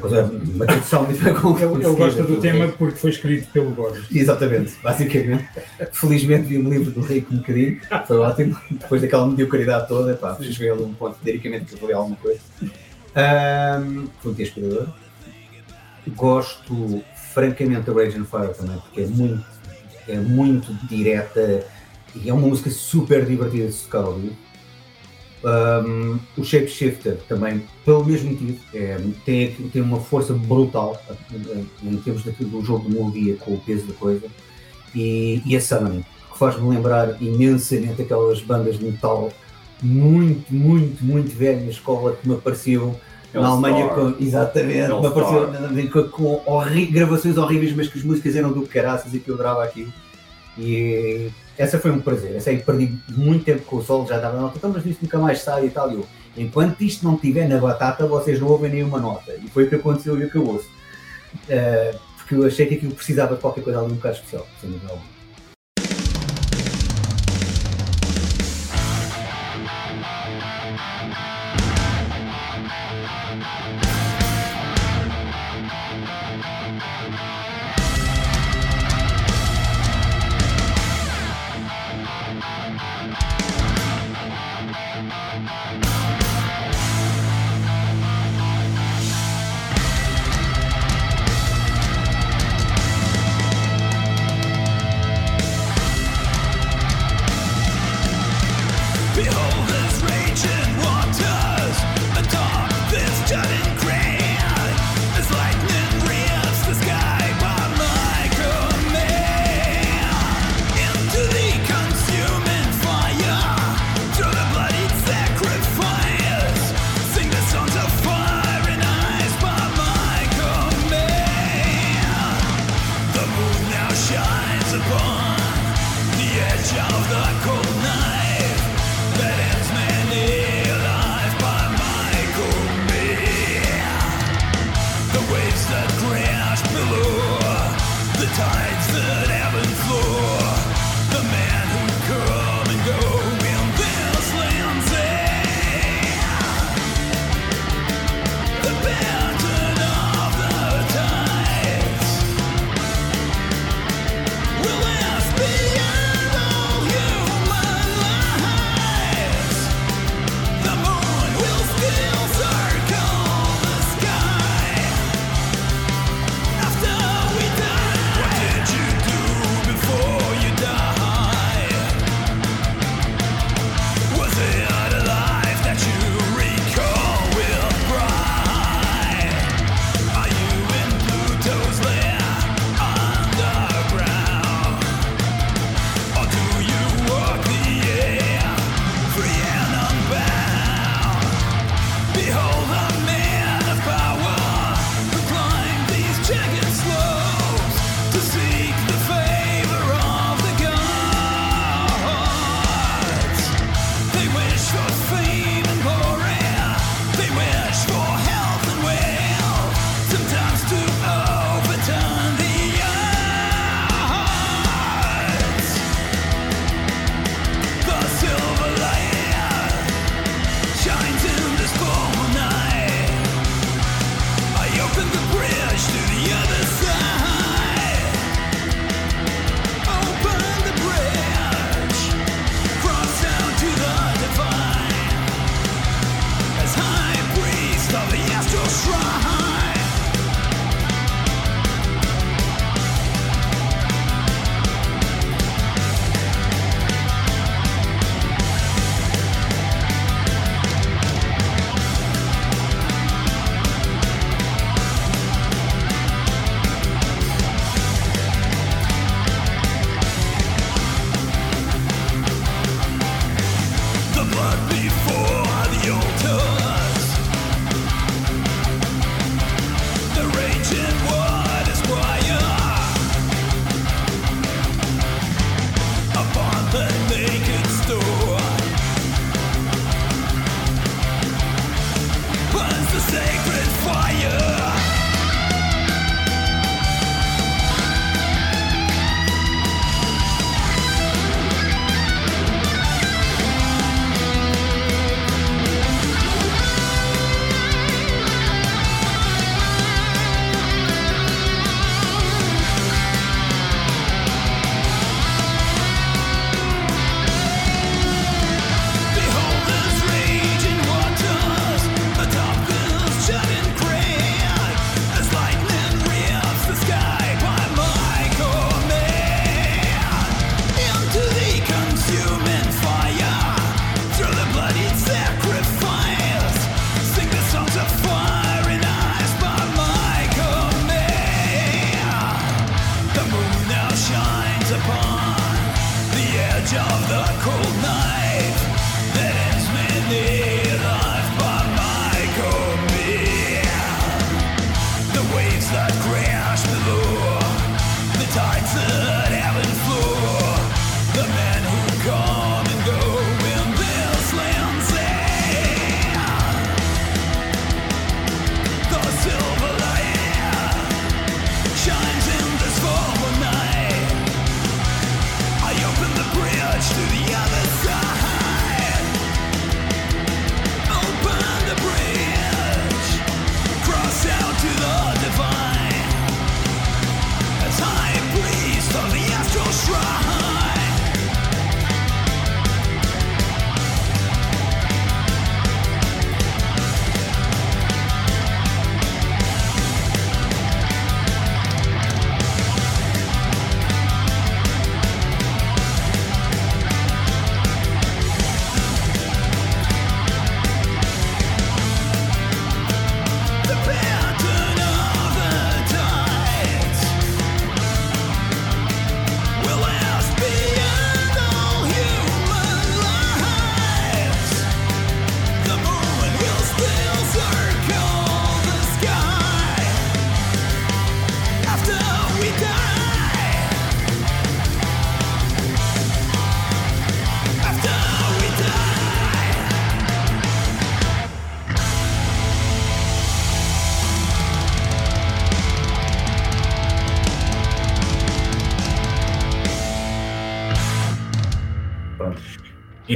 uma tradução muito bem Ele, ele conseguida gosta do tema porque foi escrito pelo Borges. Exatamente, basicamente. Felizmente vi um livro do Rico um bocadinho, foi ótimo. Depois daquela mediocridade toda, pá, cheguei a um ponto liricamente que eu falei alguma coisa. Um, foi um dia inspirador. Gosto francamente da Rage and Fire também, porque é muito, é muito direta e é uma música super divertida de tocar vivo. Um, o Shapeshifter também, pelo mesmo motivo, é, tem, tem uma força brutal em, em termos daquilo do jogo de melodia com o peso da coisa. E, e a Summoning, que faz-me lembrar imensamente aquelas bandas de metal muito, muito, muito velhas, escola que me apareciam na Alemanha, com, exatamente, uma partida com, com horri, gravações horríveis, mas que as músicas eram do caraças e que eu adorava aquilo. E eh, essa foi um prazer. Essa aí perdi muito tempo com o solo, já dava nota, então, mas isto nunca mais sai e tal. E eu, enquanto isto não estiver na batata, vocês não ouvem nenhuma nota. E foi o que aconteceu e o que eu ouço. Uh, porque eu achei que aquilo precisava de qualquer coisa ali um bocado especial, sem.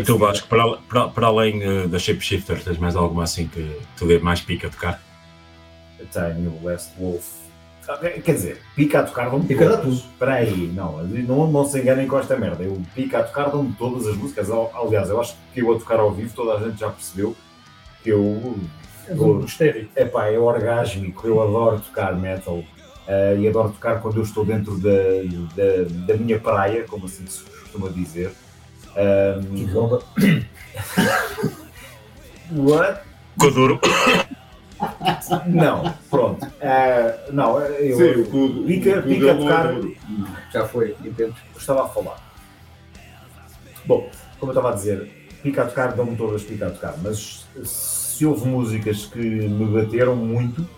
Tu, Vasco, para, para, para além eh, da Shapeshifter, tens mais alguma assim que tu dê mais pica a tocar? Eu tenho o West Wolf. Ah, Quer dizer, pica a tocar dão-me Pica todas. Espera aí, não, não, não se enganem com esta merda. Eu pica a tocar dão-me todas as músicas. Al- Aliás, eu acho que eu a tocar ao vivo toda a gente já percebeu que eu. É pá, é orgásmico. Eu adoro tocar metal eh, e adoro tocar quando eu estou dentro da, da, da minha praia, como assim se costuma dizer. Um, What? Coduro. Não, pronto. Eh, não, eu. Sim, o cu- pica, o pica a dele tocar. não Já foi, entendo. Estava a falar. Bom, como eu estava a dizer, pica a tocar, dão-me todas pica a tocar, mas se houve músicas que me bateram muito,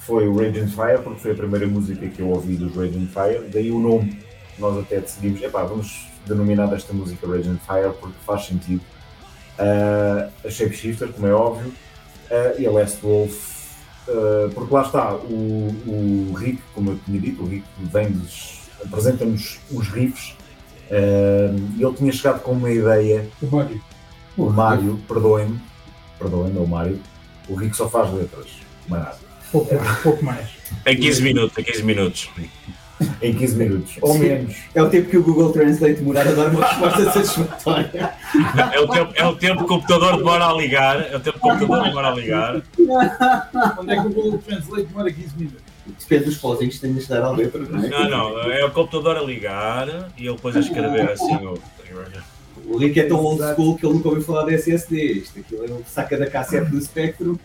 foi o Raging Fire, porque foi a primeira música que eu ouvi dos Raging Fire, daí o nome. Nós até decidimos, epá, vamos denominar esta música Raging Fire porque faz sentido. Ah, a Shapeshifter, como é óbvio, ah, e a Last Wolf, ah, porque lá está, o, o Rick, como eu tinha dito, o Rick vem-nos, apresenta-nos os riffs, e ele tinha chegado com uma ideia. O Mário. O Mário, perdoem-me, perdoem-me, é o Mário, o Rick só faz letras, mais nada. Pouco, pouco mais. Em 15 minutos, em 15 minutos. Em 15 minutos, ou Sim. menos. É o tempo que o Google Translate demora a dar uma resposta satisfatória. É o, tempo, é o tempo que o computador demora a ligar. É o tempo que o computador demora a ligar. Onde é que o Google Translate demora 15 minutos? Depende dos pauzinhos que tens de dar à letra, não é? Não, não, é o computador a ligar e ele depois a escrever assim o. O Rick é tão old school que ele nunca ouviu falar de SSD. Isto aquilo ele saca da cassete do Spectrum,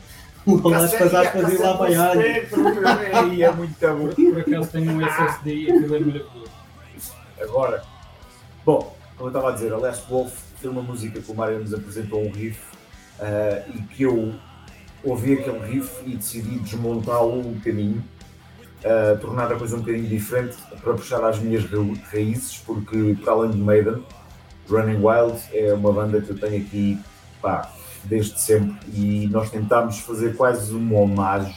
lá as Cassete- passadas e lá vai a Ei, é muito bom. Por acaso tenho um SSD e aquilo é maravilhoso. Agora, bom, como eu estava a dizer, a Last Wolf foi uma música que o Mário nos apresentou um riff ah, e que eu ouvi aquele riff e decidi desmontá-lo um bocadinho, ah, tornar a coisa um bocadinho diferente para puxar às minhas ra- raízes, porque para além de Maiden, Running Wild é uma banda que eu tenho aqui pá, desde sempre e nós tentámos fazer quase uma homenagem,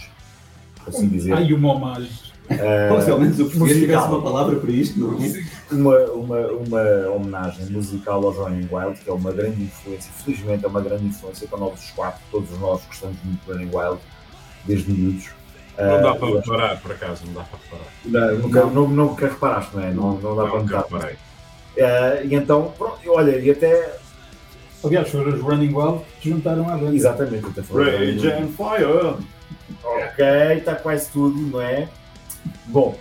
por assim dizer. Ai, uma homagem. Ah, Como se ao menos o português tivesse uma palavra para isto, não é? uma, uma, uma homenagem musical ao Running Wild, que é uma grande influência, felizmente é uma grande influência para nós os quatro, todos nós gostamos muito de Running Wild, desde miúdos. Não Ah, dá para eu acho- reparar, por acaso, não dá para reparar. Não, nunca, não, nunca reparaste, não é? Não, não dá para notar. Ah, e então, pronto, olha, e até. Aliás, foram os Running Wild que juntaram à banda. Exatamente, até foram- Rage and Fire. Ok, está quase tudo, não é? Bom,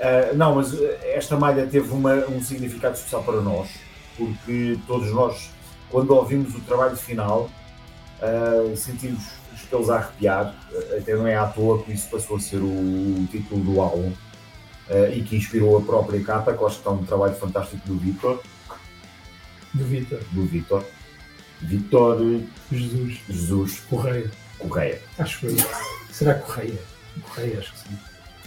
ah, não, mas ah, esta malha teve uma- um significado especial para nós, porque todos nós, quando ouvimos o trabalho final, ah, sentimos os pelos a arrepiar, até não é à toa que isso passou a ser o, o título do álbum ah, e que inspirou a própria capa, que eu acho que está um trabalho fantástico do Vitor, Do Vitor. do Vitor, Vitor Jesus. Jesus Correia. Correia. Acho eu. Será Correia? Correia, acho que sim.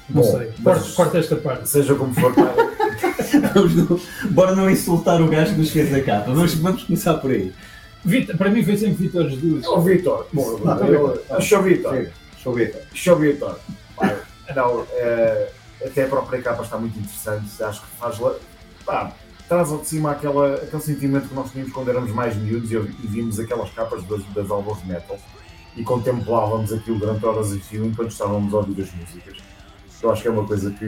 Não Bom, sei. Corta, corta esta parte. Seja como for, Vamos não- Bora não insultar o gajo que nos fez a capa. Vamos, vamos começar por aí. Vitor, para mim foi sempre Vitor Jesus. Vitor, eu- tá bem. Show Vitor. Show Vitor. Show Vitor. Não, eh, até a própria capa está muito interessante. Acho que faz. Pá, traz ao de cima aquela, aquele sentimento que nós tínhamos quando éramos mais miúdos e, e vimos aquelas capas das, das álbuns de metal e contemplávamos aquilo durante horas e fio enquanto estávamos a ouvir as músicas. Eu acho que é uma coisa que.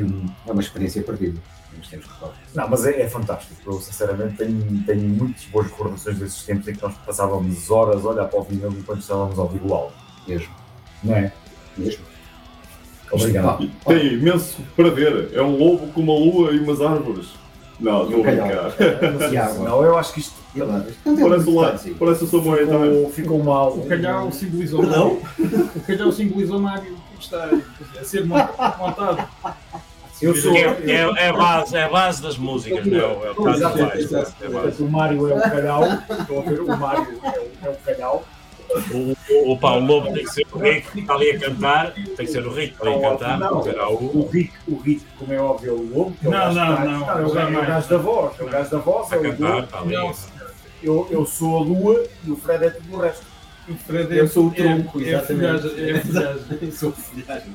É uma experiência perdida. Mas temos que falar. Não, mas é, é fantástico. Eu, sinceramente, tenho, tenho muitas boas recordações desses tempos em que nós passávamos horas a olhar para o vinil enquanto estávamos a ouvir o álbum. Mesmo. Não é? Mesmo. Obrigado. Tem imenso para ver. É um lobo com uma lua e umas árvores. Não, estou a brincar. Não, eu acho que isto. Parece o lado, parece o Samuel também. Ficou, mal. O calhau simbolizou Perdão? O calhau simbolizou Mário está a ser mon- montado. Eu sou. É, é, é a base, é a base das músicas, não é? o- É o caso é base. O Mário é o calhau. Estão a ver? O Mário é o, é o calhau. O, o, o, pá, o lobo tem que ser o Rick que está ali a cantar, tem que ser o Rick que está ali a cantar, Não, será o. o Rick, o Rick, como é óbvio, é o lobo. que é o Não, não, que está- não, é o gajo- é o jamais. gajo da voz. É o gajo da voz, é o cantar, está ali. Eu, eu sou a lua e o Fred é tudo o resto. O Fred é, Eu sou o é- tronco, é, exatamente. é folhagem. Eu sou folhagem.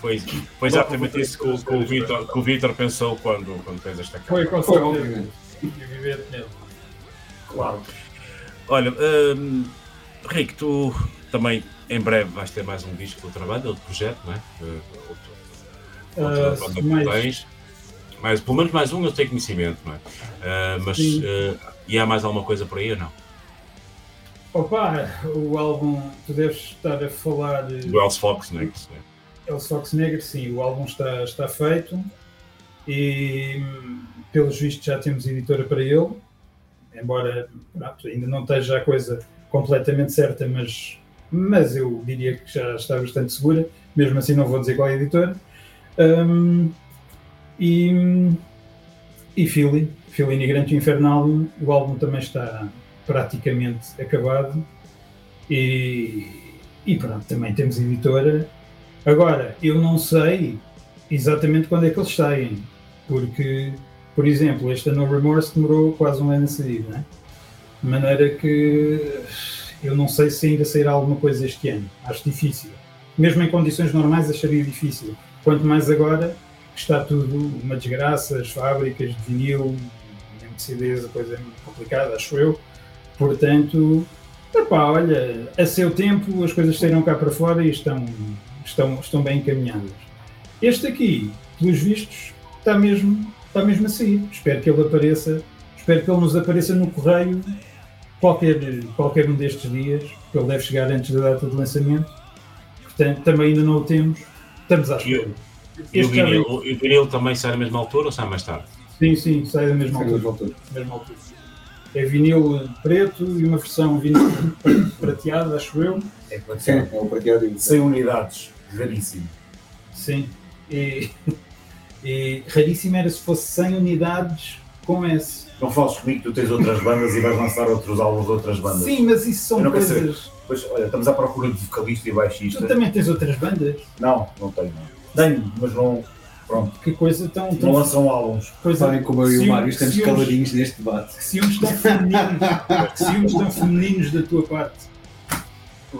Foi, foi exatamente isso que, o- que o Vitor- pensou quando, quando fez esta Foi capa. com certeza. Evidentemente. Claro. Olha, hum, Rick, tu também em breve vais ter mais um disco de outra banda, outro projeto, não é? Uh, outro- Ah, sim, que mais- tens. Mais, pelo menos mais um eu tenho conhecimento, não é? Uh, mas Sim. uh, e há mais alguma coisa por aí ou não? Opa, o álbum, tu deves estar a falar. eh, Do Else Fox Next, não é? El Fox Negro, sim, o álbum está, está feito e pelos vistos já temos editora para ele, embora pronto, ainda não esteja a coisa completamente certa, mas, mas eu diria que já está bastante segura, mesmo assim não vou dizer qual é a editora. Hum, e, e Philly, Philly Nigrante Infernalium, o álbum também está praticamente acabado e, e pronto, também temos editora. Agora, eu não sei exatamente quando é que eles saem, porque, por exemplo, este No Remorse demorou quase um ano a sair, é? De maneira que eu não sei se ainda sairá alguma coisa este ano. Acho difícil. Mesmo em condições normais acharia difícil. Quanto mais agora, que está tudo uma desgraça, as fábricas de vinil, mesmo de CDs, a coisa é muito complicada, acho eu. Portanto, epá, olha, a seu tempo as coisas saíram cá para fora e estão, estão, estão bem encaminhadas. Este aqui, pelos vistos, está mesmo, está mesmo a sair. Espero que ele apareça, espero que ele nos apareça no correio qualquer, qualquer um destes dias, porque ele deve chegar antes da data de lançamento. Portanto, também ainda não o temos. Estamos à espera. E o vinil, o- o vinil também sai na mesma altura ou sai mais tarde? Sim, sim, sai da mesma da altura. Mesma altura. É vinil preto e uma versão vinil prateado, acho eu. É, Sim, é o prateado e 100 unidades, raríssimo. Sim. E, e raríssimo era se fosse 100 unidades com S. Não fales comigo, tu tens outras bandas e vais lançar outros álbuns de outras bandas. Sim, mas isso são coisas. Pois, olha, estamos à procura de vocalista e baixista. Tu também tens outras bandas? Não, não tenho. Tenho, mas não. Pronto. Que coisa tão. Não lançam álbuns. Coisa- Reparem como eu e o Mário estamos uns- caladinhos neste debate. Que ciúmes tão femininos. que ciúmes tão femininos da tua parte.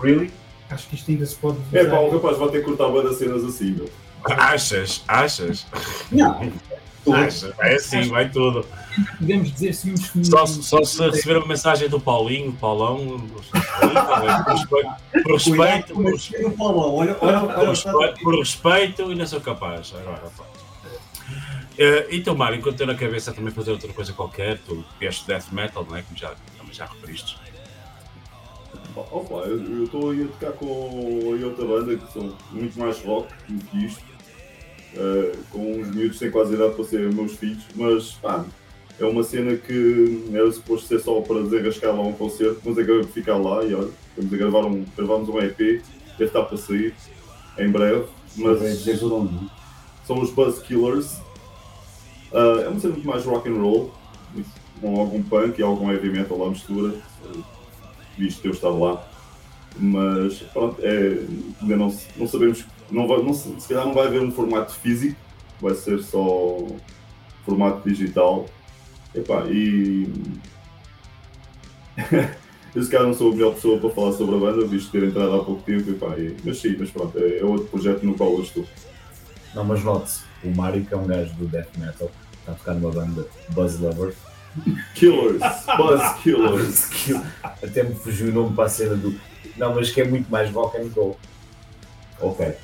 Really? Acho que isto ainda se pode. É usar. pá, o rapaz vai ter que cortar bem das cenas assim, meu. Achas? Achas? Não. Achas? É assim, vai tudo. Podemos dizer ciúmes femininos. Só, só se receber uma mensagem do Paulinho, Paulão, por respeito, por respeito, por e não sou capaz. Agora. Eh, então, Mário, enquanto tenho na cabeça também fazer outra coisa qualquer, tu vieste death metal, não é? Como já, também já referiste. Opa, eu eu estou aí a tocar com a outra banda que são muito mais rock do que isto, eh, com uns miúdos têm quase idade para serem meus filhos, mas pá, é uma cena que era suposto ser só para desenrascar lá um concerto, mas acabei por ficar lá e olha, estamos a gravar um, gravamos um EP, deve estar para sair em breve, mas É nome, é? são os Buzz Killers. Ah, é uma cena muito mais rock and roll, com algum punk e algum heavy metal à mistura, eh, visto que eu estava lá. Mas pronto, é, ainda não, não sabemos, não vai, não, se calhar não vai haver um formato físico, vai ser só formato digital. Epá, e eu se calhar não sou a melhor pessoa para falar sobre a banda, visto ter entrado há pouco tempo, epá, e- mas sim, mas pronto, é, é outro projeto no qual eu estou. Não, mas note-se, o Mário, que é um gajo do death metal, está a tocar numa banda Buzz Lover. Killers, Buzz Killers. Kill- Até me fugiu o nome para a cena do. Não, mas que é muito mais rock and roll. Ok.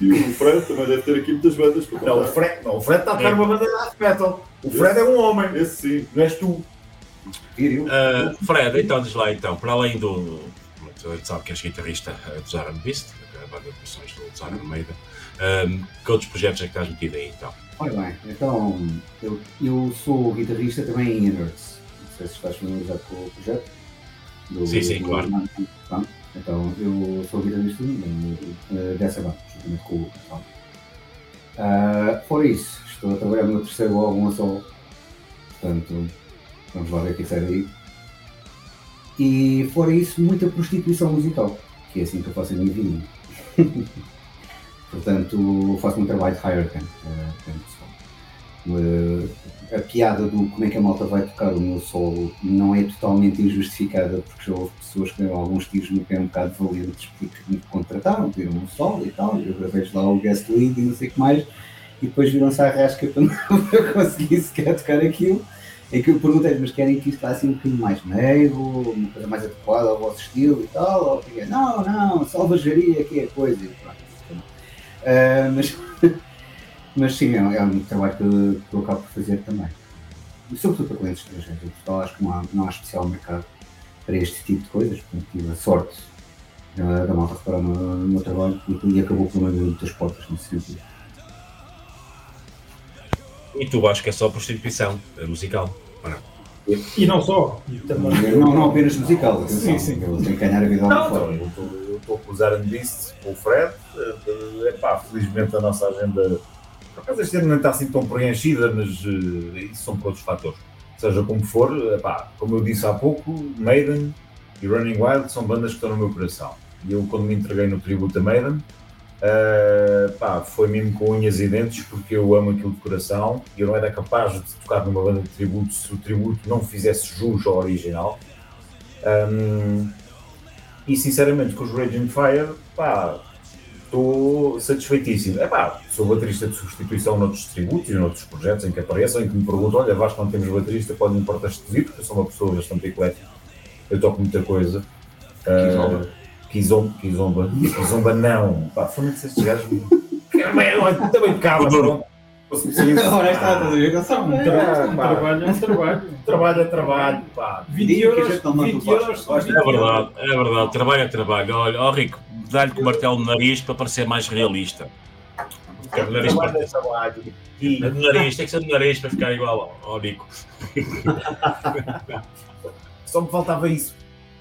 E o Fred também deve ter aqui muitas bandas para Não, o contar. Fred, não, o Fred está a tocar numa banda de death metal. O Fred é um homem. Esse sim. Não és tu. Ah, Fred, então diz lá então, para além do. A gente sabe que és guitarrista eh, do Zaran Beast, a banda de versões do Zaran Meida. Um, que outros projetos é que estás metido aí então? Ora bem, então eu, eu sou guitarrista também em Innards. Não sei se estás familiarizado com o projeto. Do- Sim, sim, do- claro. Então eu sou guitarrista eh, dessa banda, juntamente com o Tom. Ah, fora isso, estou a trabalhar no meu terceiro álbum a solo. Portanto, vamos lá ver o que sai daí. E fora isso, muita prostituição musical, que é assim que eu faço a minha vida. Portanto, faço um trabalho de higher camp, eh, a piada do como é que a malta vai tocar o meu solo não é totalmente injustificada, porque já houve pessoas que deram alguns tiros no pé um bocado valentes porque me contrataram, pediram um solo e tal, eu gravei lá o guest lead e não sei o que mais, e depois viram-se à rasca para não conseguir sequer tocar aquilo. É que eu perguntei, mas querem que isto vá assim um bocadinho mais meio, uma coisa mais adequada ao vosso estilo e tal? Ou não, não, salvajaria que é a coisa. E pronto. Ah, mas, mas sim, é, um- é um trabalho que eu, que eu acabo por fazer também. E sobretudo para clientes estrangeiros. Em Portugal acho que não há, não há especial mercado para este tipo de coisas. Portanto, tive a sorte da, da malta reparar no, no meu trabalho e, e acabou por me abrir muitas portas nesse sentido. E tu acho que é só prostituição eh, musical. ou não? E não só. e também- Não, não apenas musical, Sim, atenção, sim. eu tenho que ganhar a vida lá Não, fora. eu estou- com o Zaran Beast, com o Fred. É pá, felizmente a nossa agenda. Por acaso este ano não está assim tão preenchida, mas eh, isso são por outros fatores. Seja como for, epá, como eu disse há pouco, Maiden e Running Wild são bandas que estão no meu coração. E eu, quando me entreguei no tributo a Maiden, pá, foi mesmo com unhas e dentes, porque eu amo aquilo de coração e eu não era capaz de tocar numa banda de tributo se o tributo não fizesse jus ao original. Um, e sinceramente com os Raging Fire, pá, estou satisfeitíssimo. É pá, sou baterista de substituição noutros tributos e noutros projetos em que apareçam, em que me perguntam: olha, Vasco, não temos baterista, pode-me importar-te vir, porque eu sou uma pessoa bastante eclética. Eu toco muita coisa. Kizomba. Uh, Kizomba, Kizomba, não. Pá, foram esses gajos. Também cabra, pronto. Ora, está, a? Eu sou Um tra- um trabalho é um trabalho. Trabalho é trabalho, pá. 20 euros, 20 euros, são 20 É verdade, é verdade. Trabalho é trabalho. Olha, ó Rico, dá-lhe com o martelo no nariz para parecer mais realista. Porque o nariz para... é. É do nariz, tem que ser do nariz para ficar igual ao, ao Nico. Só me faltava isso.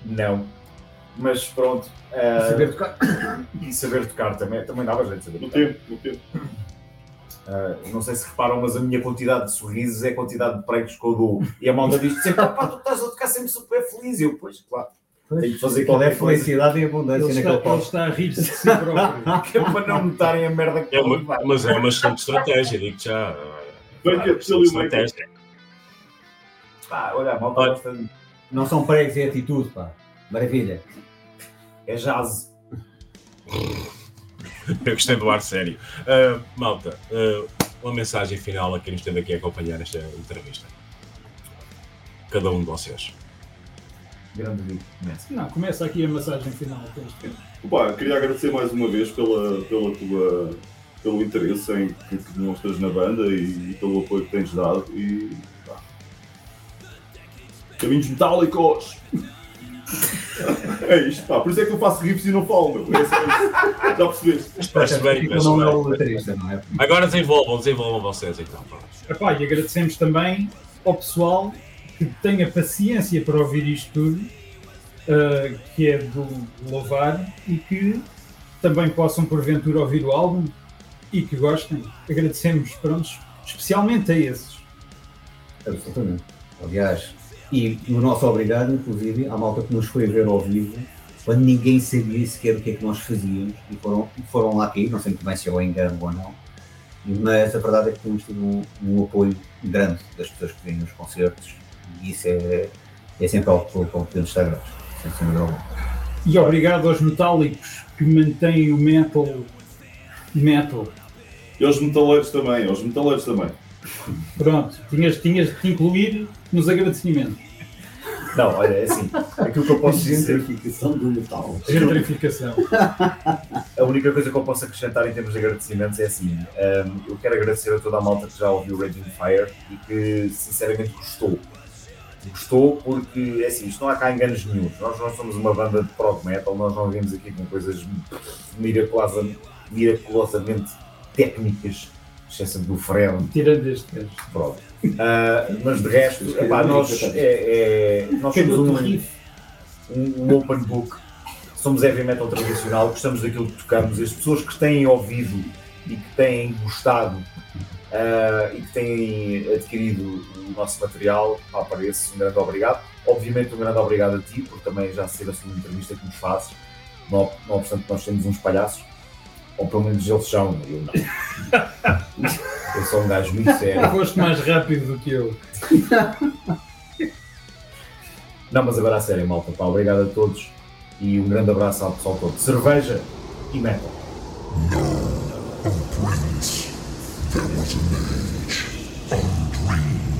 Não. Mas pronto. eh, E saber tocar. E saber tocar também, também dava jeito de saber No tocar. tempo, no tempo. Eh, não sei se reparam, mas a minha quantidade de sorrisos é a quantidade de pregos que eu dou. E a malta diz sempre: pá, tu estás a tocar sempre super feliz. E eu, pois, claro. Tenho que fazer é qualquer felicidade e abundância Ele está, naquele ele está a rir-se de si próprio. Que é para não notarem a merda que É uma, mas é uma excelente estratégia, digo já. Bem que é estratégia. Pá, olha, a malta Olha. de. Não são pregos, é atitude, pá. Maravilha. É jazz. Eu gostei do ar sério. Ah, malta, ah, uma mensagem final a quem nos esteve aqui a acompanhar nesta entrevista. Cada um de vocês. Grande. Começa. Não, começa aqui a massagem final. Opa, queria agradecer mais uma vez pela, pela tua, pelo interesse em que demonstras na banda e, pelo apoio que tens dado. E, pá. Caminhos metálicos! É isto, pá. Por isso é que eu faço riffs e não falo, meu. É isso, é isso. Já percebeste? Parece bem, o parece nome bem. do baterista, não é? Agora desenvolvam, desenvolvam vocês então. Epá, e agradecemos também ao pessoal que tenha paciência para ouvir isto tudo, ah, que é do louvar, e que também possam porventura ouvir o álbum e que gostem. Agradecemos, pronto, especialmente a esses. Absolutamente. Aliás, e o nosso obrigado, inclusive, à malta que nos foi ver ao vivo, quando ninguém sabia sequer o que é que nós fazíamos, e foram, foram lá cair, não sei muito bem se é engano ou não, mas a verdade é que temos tido um, um apoio grande das pessoas que vêm nos concertos, e isso é, é sempre algo pelo qual podemos estar gratos, sem dúvida alguma. E obrigado aos metálicos que mantêm o metal metal. E aos metaleiros também, aos metaleiros também. Pronto, tinhas, tinhas de te incluir nos agradecimentos. Não, olha, é assim. Aquilo que eu posso dizer. Gentrificação do metal. Gentrificação. A única coisa que eu posso acrescentar em termos de agradecimentos é assim: um, eu quero agradecer a toda a malta que já ouviu Raging Fire e que sinceramente gostou. Gostou porque, é assim, isto não há cá enganos nenhum. Nós não somos uma banda de prog metal, nós não viemos aqui com coisas miraculosa, miraculosamente técnicas, exceção do Fred. Tirando este gajo. Pronto. Ah, mas de resto, epá, nós, é, é- nós somos um, um, um open book, somos heavy metal tradicional, gostamos daquilo que tocamos, as pessoas que têm ouvido e que têm gostado ah, e que têm adquirido o nosso material, pá, para esse um grande obrigado. Obviamente um grande obrigado a ti, por também já ser a segunda entrevista que nos fazes, não, não obstante nós temos uns palhaços, ou pelo menos eles são, eu não. Eu sou um gajo muito sério. Foste mais rápido do que eu. Não, mas agora a sério, malta. Pá, obrigado a todos e um grande abraço ao pessoal todo. Cerveja e metal. There was an age undreamed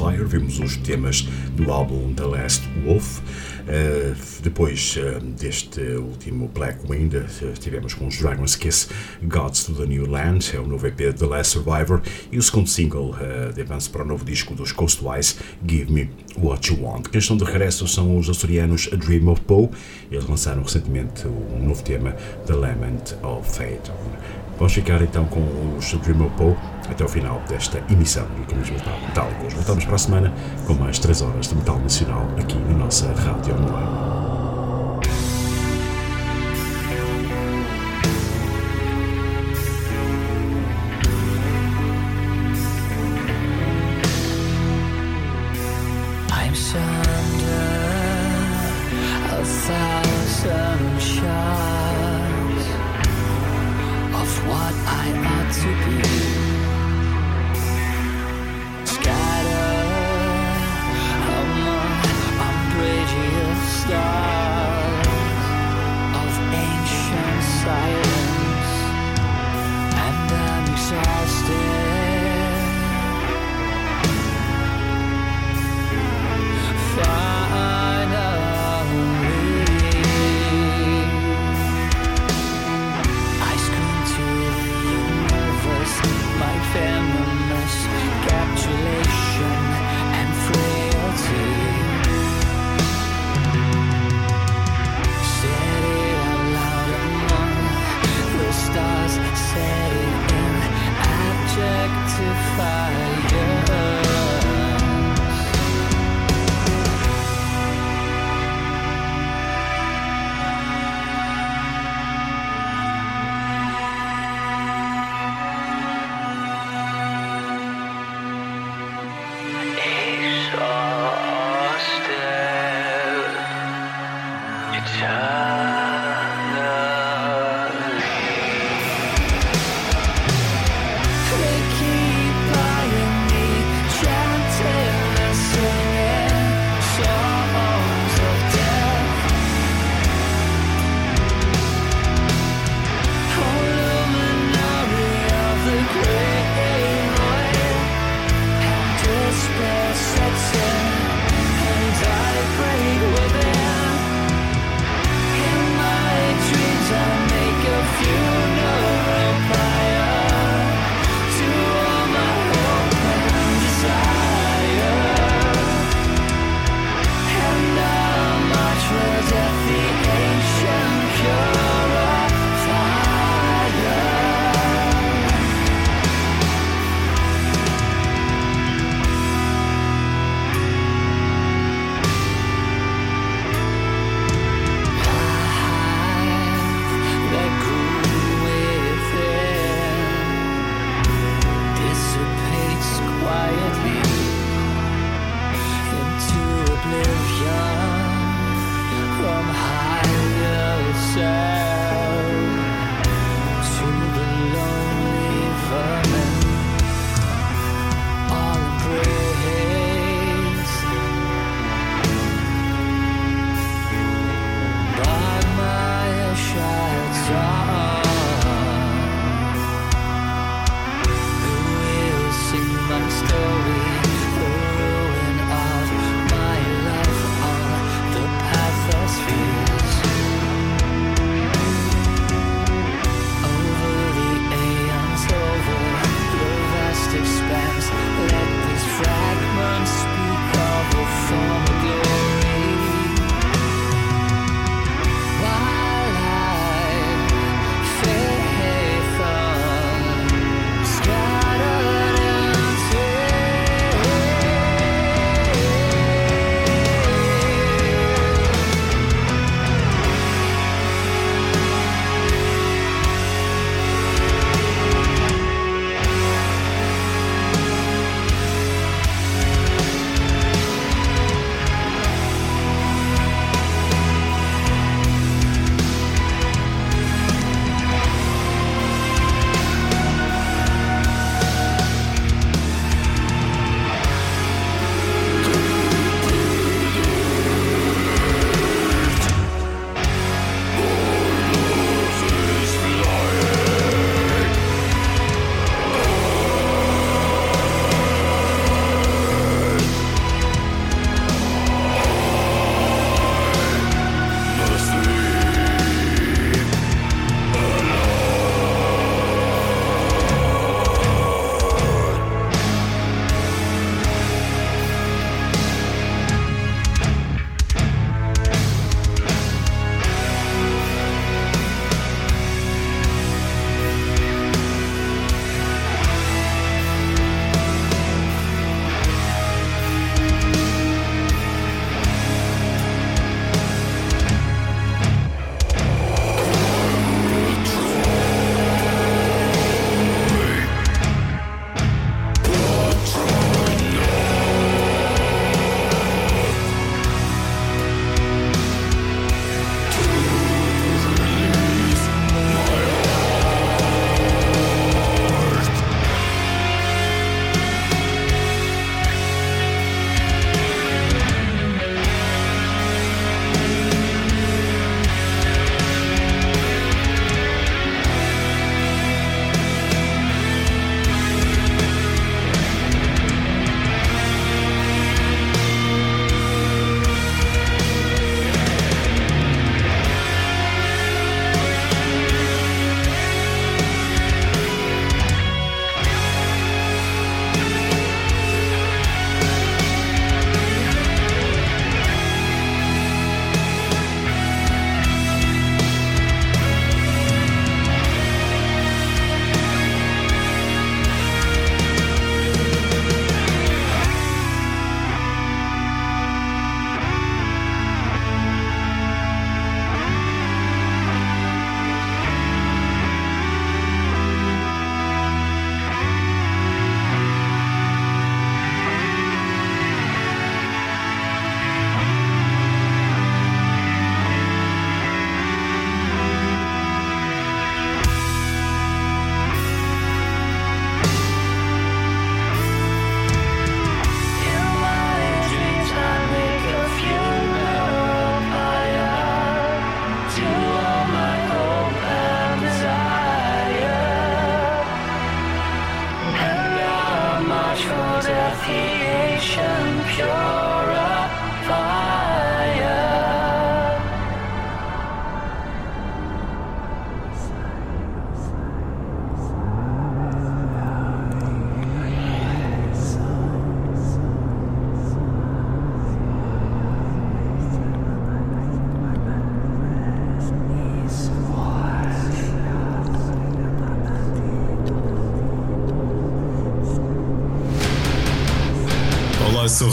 Fire, vimos os temas do álbum The Last Wolf. Uh, depois uh, deste último Black Wind, uh, estivemos com os Dragon's Kiss, Gods to the New Land, é o novo EP The Last Survivor, e o segundo single de avanço para o novo disco dos Coastwise, Give Me What You Want. Quem estão de regresso são os açorianos A Dream of Poe, eles lançaram recentemente um novo tema, The Lament of Fate. Vamos ficar então com os Dream of Poe até o final desta emissão do Caminhos Metálicos. Voltamos para a semana com mais 3 horas de metal nacional aqui na nossa Rádio Online.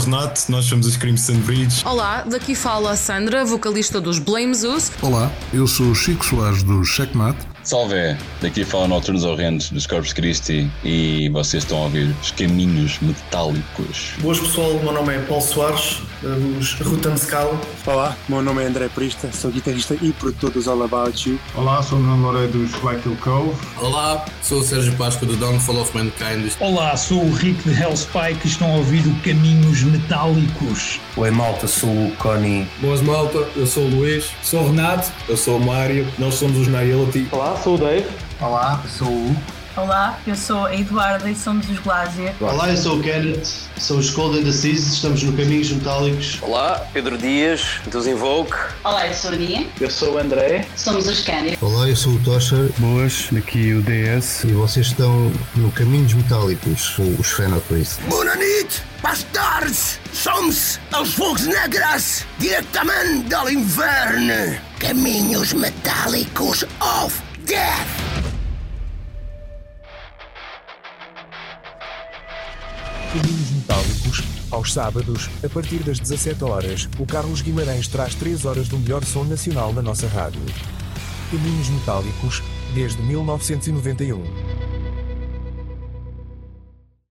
Renato, nós somos os Crimson Bridge. Olá, daqui fala a Sandra, vocalista dos Blame Zeus. Olá, eu sou o Chico Soares do Checkmate. Salve! Daqui fala Noturnos Horrendos dos Corpus Christi e vocês estão a ouvir os caminhos metálicos. Boas pessoal, o meu nome é Paulo Soares, dos Rutan Scala. Olá, meu nome é André Prista, sou guitarrista e produtor dos All About You. Olá, sou o Nuno Loureiro dos Black Hill Cove. Olá, sou o Sérgio Páscoa do Downfall of Mankind. Olá, sou o Rick de Hellspike e estão a ouvir o Caminhos Metálicos. Oi malta, sou o Connie. Boas malta, eu sou o Luís. Sou o Renato. Eu sou o Mário. Nós somos os Naility. Olá, sou o Dave. Olá, sou o. Olá, eu sou a Eduarda e somos os Glazier. Olá, eu sou o Kenneth, sou os Cold and the Seas, estamos no Caminhos Metálicos. Olá, Pedro Dias, dos Invoke. Olá, eu sou a Nia. Eu sou o André. Somos os Candy. Olá, eu sou o Tosher. Boas, daqui o DS. E vocês estão no Caminhos Metálicos, os Fenopris. Boa noite, bastardos! Somos os Fogos Negras, diretamente do inverno. Caminhos Metálicos of Death. Aos sábados, a partir das 17 horas, o Carlos Guimarães traz 3 horas do melhor som nacional na nossa rádio. Caminhos Metálicos, desde 1991.